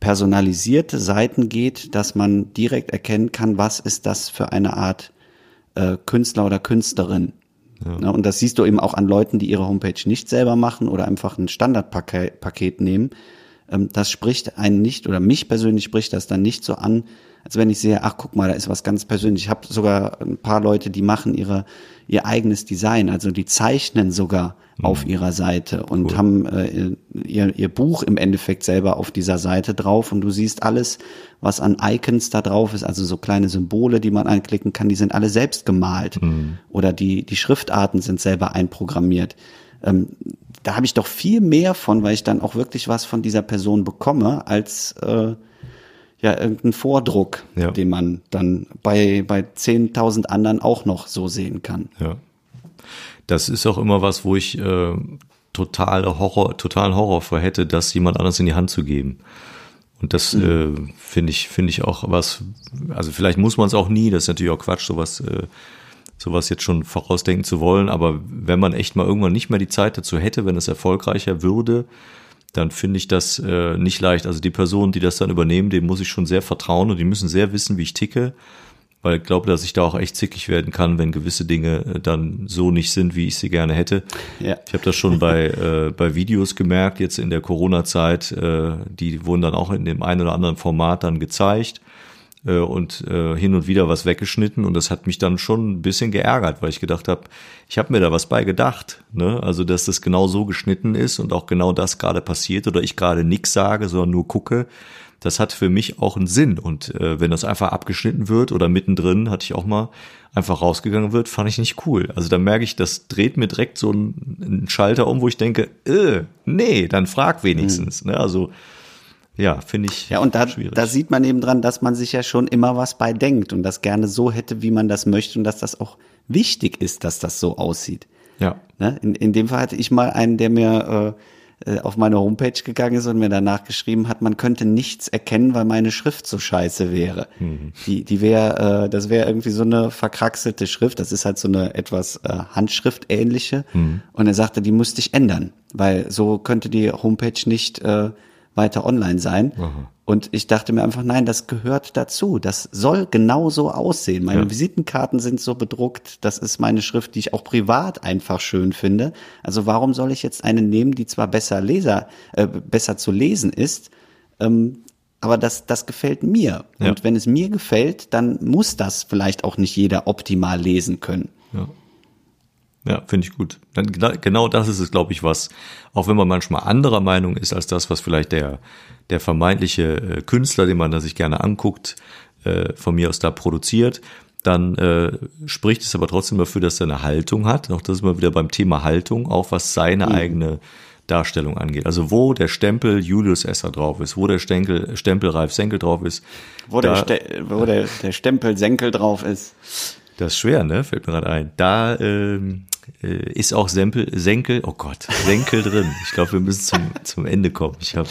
personalisierte Seiten geht, dass man direkt erkennen kann, was ist das für eine Art äh, Künstler oder Künstlerin. Ja. Ne, und das siehst du eben auch an Leuten, die ihre Homepage nicht selber machen oder einfach ein Standardpaket nehmen. Ähm, das spricht einen nicht, oder mich persönlich spricht das dann nicht so an, als wenn ich sehe, ach guck mal, da ist was ganz persönlich. Ich habe sogar ein paar Leute, die machen ihre ihr eigenes Design, also die zeichnen sogar mhm. auf ihrer Seite und cool. haben äh, ihr, ihr Buch im Endeffekt selber auf dieser Seite drauf und du siehst alles, was an Icons da drauf ist, also so kleine Symbole, die man anklicken kann, die sind alle selbst gemalt mhm. oder die die Schriftarten sind selber einprogrammiert. Ähm, da habe ich doch viel mehr von, weil ich dann auch wirklich was von dieser Person bekomme, als äh, ja irgendein Vordruck, ja. den man dann bei, bei 10.000 anderen auch noch so sehen kann. Ja. Das ist auch immer was, wo ich äh, total Horror, totalen Horror vor hätte, das jemand anders in die Hand zu geben. Und das mhm. äh, finde ich, finde ich auch was, also vielleicht muss man es auch nie, das ist natürlich auch Quatsch, sowas, äh, sowas jetzt schon vorausdenken zu wollen, aber wenn man echt mal irgendwann nicht mehr die Zeit dazu hätte, wenn es erfolgreicher würde, dann finde ich das äh, nicht leicht. Also die Personen, die das dann übernehmen, dem muss ich schon sehr vertrauen und die müssen sehr wissen, wie ich ticke, weil ich glaube, dass ich da auch echt zickig werden kann, wenn gewisse Dinge äh, dann so nicht sind, wie ich sie gerne hätte. Ja. Ich habe das schon bei, äh, bei Videos gemerkt, jetzt in der Corona-Zeit, äh, die wurden dann auch in dem einen oder anderen Format dann gezeigt äh, und äh, hin und wieder was weggeschnitten und das hat mich dann schon ein bisschen geärgert, weil ich gedacht habe, ich habe mir da was bei gedacht, ne? Also dass das genau so geschnitten ist und auch genau das gerade passiert oder ich gerade nichts sage, sondern nur gucke. Das hat für mich auch einen Sinn und äh, wenn das einfach abgeschnitten wird oder mittendrin hatte ich auch mal einfach rausgegangen wird, fand ich nicht cool. Also da merke ich, das dreht mir direkt so einen, Schalter um, wo ich denke, äh, nee, dann frag wenigstens. Mhm. Ne? Also ja, finde ich. Ja, und da, schwierig. da sieht man eben dran, dass man sich ja schon immer was bei denkt und das gerne so hätte, wie man das möchte und dass das auch wichtig ist, dass das so aussieht. Ja. Ne? In, in dem Fall hatte ich mal einen, der mir äh, äh, auf meine Homepage gegangen ist und mir danach geschrieben hat, man könnte nichts erkennen, weil meine Schrift so scheiße wäre. Mhm. Die, die wäre, äh, das wäre irgendwie so eine verkraxelte Schrift. Das ist halt so eine etwas äh, Handschrift-ähnliche. Mhm. Und er sagte, die musste ich ändern, weil so könnte die Homepage nicht äh, weiter online sein. Aha. Und ich dachte mir einfach, nein, das gehört dazu. Das soll genauso aussehen. Meine ja. Visitenkarten sind so bedruckt. Das ist meine Schrift, die ich auch privat einfach schön finde. Also warum soll ich jetzt eine nehmen, die zwar besser Leser, äh, besser zu lesen ist, ähm, aber das, das gefällt mir. Ja. Und wenn es mir gefällt, dann muss das vielleicht auch nicht jeder optimal lesen können. Ja. Ja, finde ich gut. Genau das ist es, glaube ich, was, auch wenn man manchmal anderer Meinung ist als das, was vielleicht der, der vermeintliche äh, Künstler, den man da sich gerne anguckt, äh, von mir aus da produziert, dann äh, spricht es aber trotzdem dafür, dass er eine Haltung hat. Auch das ist immer wieder beim Thema Haltung, auch was seine mhm. eigene Darstellung angeht. Also wo der Stempel Julius Esser drauf ist, wo der Stempel, Stempel Ralf Senkel drauf ist. Wo, da, der, Ste wo der, der Stempel Senkel drauf ist. Das ist schwer, ne? Fällt mir gerade ein. Da ähm, äh, ist auch Sempel, Senkel, oh Gott, Senkel drin. Ich glaube, wir müssen zum, zum Ende kommen. Ich habe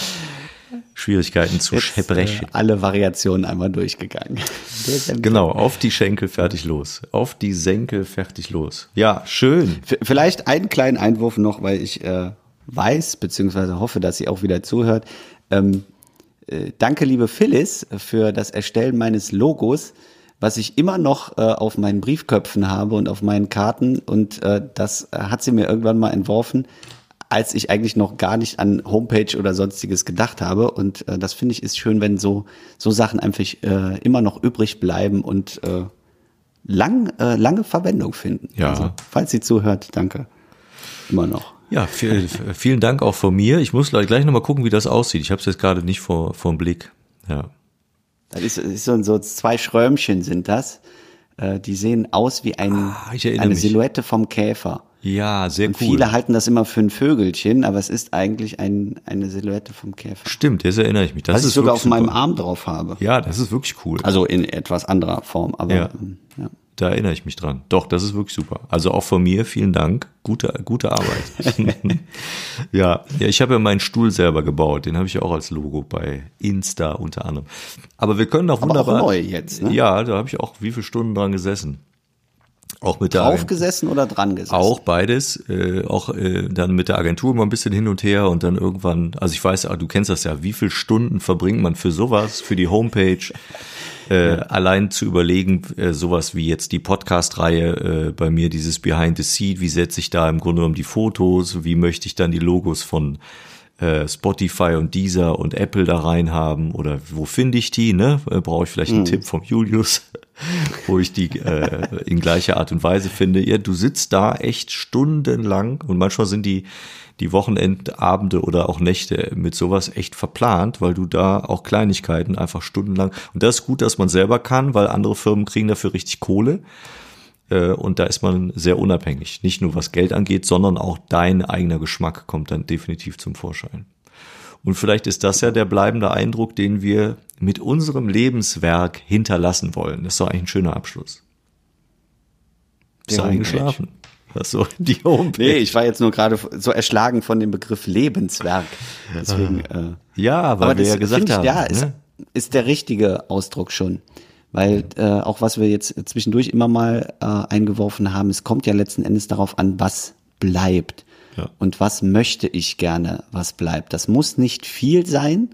Schwierigkeiten zu Jetzt, Äh, alle Variationen einmal durchgegangen. genau, auf die Schenkel fertig los. Auf die Senkel fertig los. Ja, schön. V vielleicht einen kleinen Einwurf noch, weil ich äh, weiß, beziehungsweise hoffe, dass sie auch wieder zuhört. Ähm, äh, danke, liebe Phyllis, für das Erstellen meines Logos was ich immer noch äh, auf meinen Briefköpfen habe und auf meinen Karten. Und äh, das hat sie mir irgendwann mal entworfen, als ich eigentlich noch gar nicht an Homepage oder sonstiges gedacht habe. Und äh, das finde ich ist schön, wenn so, so Sachen einfach äh, immer noch übrig bleiben und äh, lang, äh, lange Verwendung finden. Ja. Also, falls sie zuhört, danke. Immer noch. Ja, viel, vielen Dank auch von mir. Ich muss gleich nochmal gucken, wie das aussieht. Ich habe es jetzt gerade nicht vor, vor dem Blick. Ja. Das ist, ist so, so zwei Schrömchen sind das. Äh, die sehen aus wie ein, Ah, ich eine mich. Silhouette vom Käfer. Ja, sehr Und cool. viele halten das immer für ein Vögelchen, aber es ist eigentlich ein, eine Silhouette vom Käfer. Stimmt, jetzt erinnere ich mich. Das Was ich ist sogar wirklich auf meinem super. Arm drauf habe. Ja, das ist wirklich cool. Also in etwas anderer Form, aber Ja. ähm, ja. Da erinnere ich mich dran. Doch, das ist wirklich super. Also auch von mir vielen Dank. Gute, gute Arbeit. [LAUGHS] ja, ja, ich habe ja meinen Stuhl selber gebaut. Den habe ich ja auch als Logo bei Insta unter anderem. Aber wir können auch Aber auch wunderbar. neu jetzt, ne? Ja, da habe ich auch wie viele Stunden dran gesessen. Auch mit der Draufgesessen oder dran gesessen? Auch beides, äh, auch äh, dann mit der Agentur mal ein bisschen hin und her und dann irgendwann, also ich weiß, ah, du kennst das ja, wie viele Stunden verbringt man für sowas, für die Homepage, äh, allein zu überlegen, äh, sowas wie jetzt die Podcast-Reihe äh, bei mir, dieses Behind the Seat, wie setze ich da im Grunde genommen die Fotos, wie möchte ich dann die Logos von äh, Spotify und Deezer und Apple da rein haben oder wo finde ich die, ne? Äh, Brauche ich vielleicht einen Tipp vom Julius, [LAUGHS] wo ich die äh, in gleicher Art und Weise finde. Ja, du sitzt da echt stundenlang und manchmal sind die die Wochenendabende oder auch Nächte mit sowas echt verplant, weil du da auch Kleinigkeiten einfach stundenlang und das ist gut, dass man selber kann, weil andere Firmen kriegen dafür richtig Kohle äh, und da ist man sehr unabhängig. Nicht nur was Geld angeht, sondern auch dein eigener Geschmack kommt dann definitiv zum Vorschein. Und vielleicht ist das ja der bleibende Eindruck, den wir mit unserem Lebenswerk hinterlassen wollen. Das ist doch eigentlich ein schöner Abschluss. Bist du eingeschlafen? Du [LAUGHS] die Homepage? Nee, ich war jetzt nur gerade so erschlagen von dem Begriff Lebenswerk. Deswegen, äh, ja, weil aber wir das ja gesagt find ich, haben. ja, ist, ne? ist der richtige Ausdruck schon. Weil äh, auch was wir jetzt zwischendurch immer mal äh, eingeworfen haben, es kommt ja letzten Endes darauf an, was bleibt. Ja. Und was möchte ich gerne, was bleibt. Das muss nicht viel sein.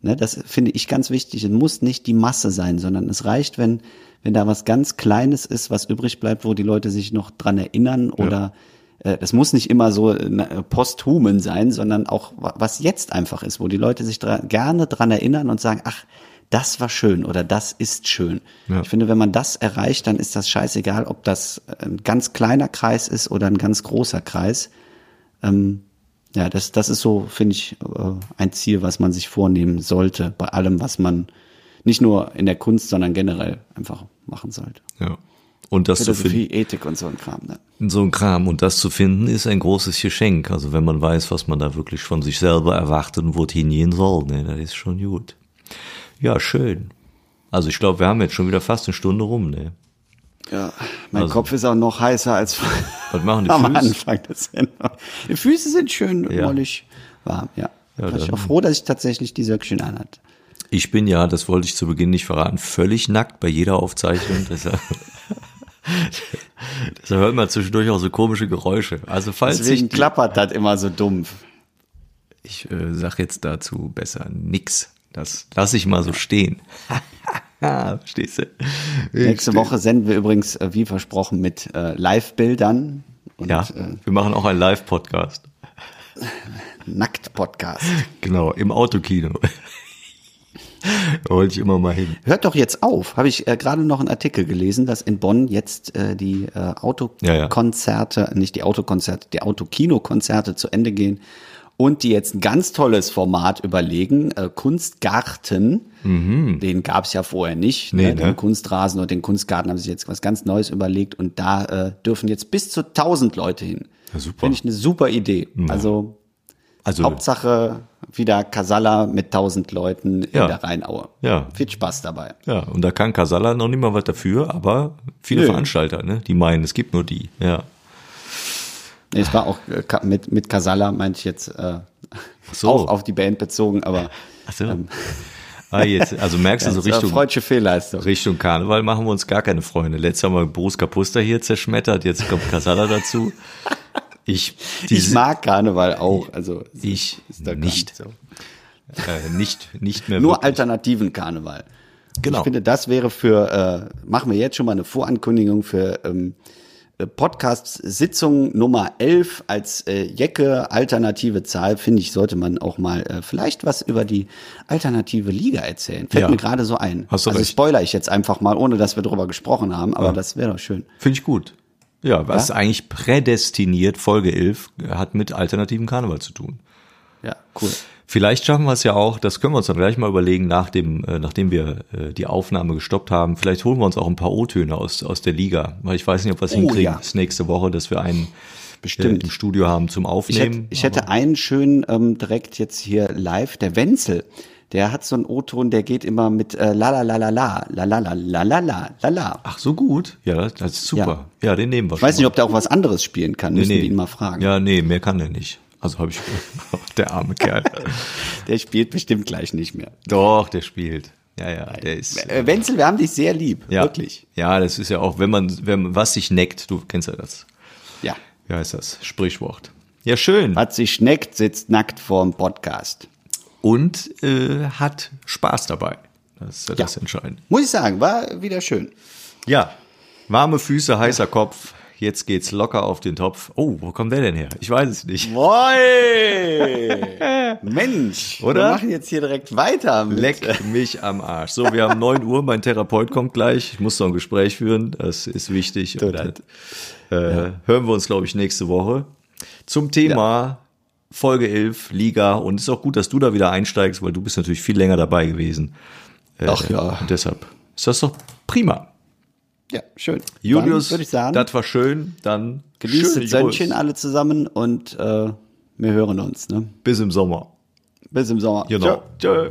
Ne, das finde ich ganz wichtig. Es muss nicht die Masse sein, sondern es reicht, wenn, wenn da was ganz Kleines ist, was übrig bleibt, wo die Leute sich noch dran erinnern oder äh, es muss nicht immer so äh, posthumen sein, sondern auch wa- was jetzt einfach ist, wo die Leute sich dra gerne dran erinnern und sagen, ach, das war schön oder das ist schön. Ja. Ich finde, wenn man das erreicht, dann ist das scheißegal, ob das ein ganz kleiner Kreis ist oder ein ganz großer Kreis. Ähm, ja, das, das ist so, finde ich, äh, ein Ziel, was man sich vornehmen sollte, bei allem, was man nicht nur in der Kunst, sondern generell einfach machen sollte. Ja. Und das zu finden. Ethik und so ein Kram. Ne? so ein Kram. Und das zu finden, ist ein großes Geschenk. Also wenn man weiß, was man da wirklich von sich selber erwartet und wohin gehen soll, ne, das ist schon gut. Ja, schön. Also ich glaube, wir haben jetzt schon wieder fast eine Stunde rum, ne? Ja, mein Also- Kopf ist auch noch heißer als [LAUGHS] Was machen die am Füße? Anfang des Sendung. Die Füße sind schön Ja. mollig warm, ja. Ja, War ich auch froh, dass ich tatsächlich die Söckchen anhatte. Ich bin ja, das wollte ich zu Beginn nicht verraten, völlig nackt bei jeder Aufzeichnung. [LAUGHS] Deshalb, [LAUGHS] deshalb hört man zwischendurch auch so komische Geräusche. Also falls Deswegen ich, klappert das immer so dumpf. ich äh, sag jetzt dazu besser nix. Das lasse ich mal so stehen. [LAUGHS] Verstehst du? Nächste Woche senden wir übrigens, äh, wie versprochen, mit äh, Live-Bildern Ja, äh, wir machen auch einen Live-Podcast. Nackt-Podcast. Genau, im Autokino. Wollte ich immer mal hin. Hört doch jetzt auf. Habe ich äh, gerade noch einen Artikel gelesen, dass in Bonn jetzt äh, die äh, Autokonzerte, nicht die Autokonzerte, die Autokinokonzerte zu Ende gehen und die jetzt ein ganz tolles Format überlegen, äh, Kunstgarten. Den gab es ja vorher nicht. Nee, ne? ne? Den Kunstrasen und den Kunstgarten haben sich jetzt was ganz Neues überlegt und da äh, dürfen jetzt bis zu 1000 Leute hin. Ja, super. Finde ich eine super Idee. Also Also, Hauptsache wieder Casalla mit 1000 Leuten Ja. in der Rheinaue. Ja. Viel Spaß dabei. ja, und da kann Casalla noch nicht mal was dafür, aber viele Nö. Veranstalter, ne, die meinen, es gibt nur die. Ja. Es war auch äh, mit, mit Casalla, meinte ich jetzt, äh, so. auch auf die Band bezogen, aber Ach so. [LAUGHS] ah, jetzt, also merkst du [LAUGHS] so Richtung, freudsche Fehlleistung. Richtung Karneval machen wir uns gar keine Freunde. Letztes Mal Boris Kapuster hier zerschmettert, jetzt kommt Casalla dazu. [LAUGHS] Ich, Ich diese- mag Karneval auch, also ich ist da gar nicht, so. äh, nicht, nicht mehr [LAUGHS] Nur wirklich. alternativen Karneval. Genau. Ich finde, das wäre für, äh, machen wir jetzt schon mal eine Vorankündigung für ähm, äh, Podcast-Sitzung Nummer 11 als äh, Jecke alternative Zahl, finde ich, sollte man auch mal äh, vielleicht was über die alternative Liga erzählen. Fällt Ja. mir gerade so ein. Hast du also recht. spoiler ich jetzt einfach mal, ohne dass wir drüber gesprochen haben, aber das wäre doch schön. Finde ich gut. Ja, was Ja? eigentlich prädestiniert, Folge 11, hat mit alternativen Karneval zu tun. Ja, cool. Vielleicht schaffen wir es ja auch, das können wir uns dann gleich mal überlegen, nach dem, äh, nachdem wir äh, die Aufnahme gestoppt haben. Vielleicht holen wir uns auch ein paar O-Töne aus, aus der Liga, weil ich weiß nicht, ob wir es Oh, hinkriegen ja. bis nächste Woche, dass wir einen Bestimmt. Äh, im Studio haben zum Ich Aufnehmen. hätte, ich hätte einen schönen ähm, direkt jetzt hier live, der Wenzel. Der hat so einen O-Ton, der geht immer mit äh, la la la la la la la la la la la la la. Ach, so gut. Ja, das, das ist super. Ja, den nehmen wir Ich weiß nicht, ob der auch was anderes spielen kann. Müssen wir ihn mal fragen. Ja, nee, mehr kann er nicht. Also habe ich der arme Kerl. Der spielt bestimmt gleich nicht mehr. Doch, der spielt. Ja, ja, der ist. Äh, Wenzel, wir haben dich sehr lieb. ja, Wirklich. Ja, das ist ja auch, wenn man, wenn man was sich neckt, du kennst ja das. Ja. Wie heißt das? Sprichwort. Ja, schön. Hat sich schneckt, sitzt nackt vorm Podcast. Und äh, hat Spaß dabei. Das ist ja, das Entscheidende. Muss ich sagen, war wieder schön. Ja, warme Füße, heißer Kopf. Jetzt geht's locker auf den Topf. Oh, wo kommt der denn her? Ich weiß es nicht. Moi! [LAUGHS] Mensch, Oder? wir machen jetzt hier direkt weiter. Mit, Leck mich am Arsch. So, wir haben 9 Uhr, mein Therapeut kommt gleich. Ich muss noch ein Gespräch führen, das ist wichtig. Und, das. äh, Hören wir uns, glaube ich, nächste Woche. Zum Thema Folge 11, Liga. Und es ist auch gut, dass du da wieder einsteigst, weil du bist natürlich viel länger dabei gewesen. Äh, Ach ja. Und deshalb ist das doch prima. Ja, schön. Julius, das war schön. Dann genießt Sönnchen alle zusammen und äh, wir hören uns. Ne? Bis im Sommer. Bis im Sommer. Genau. Ciao. Tschö.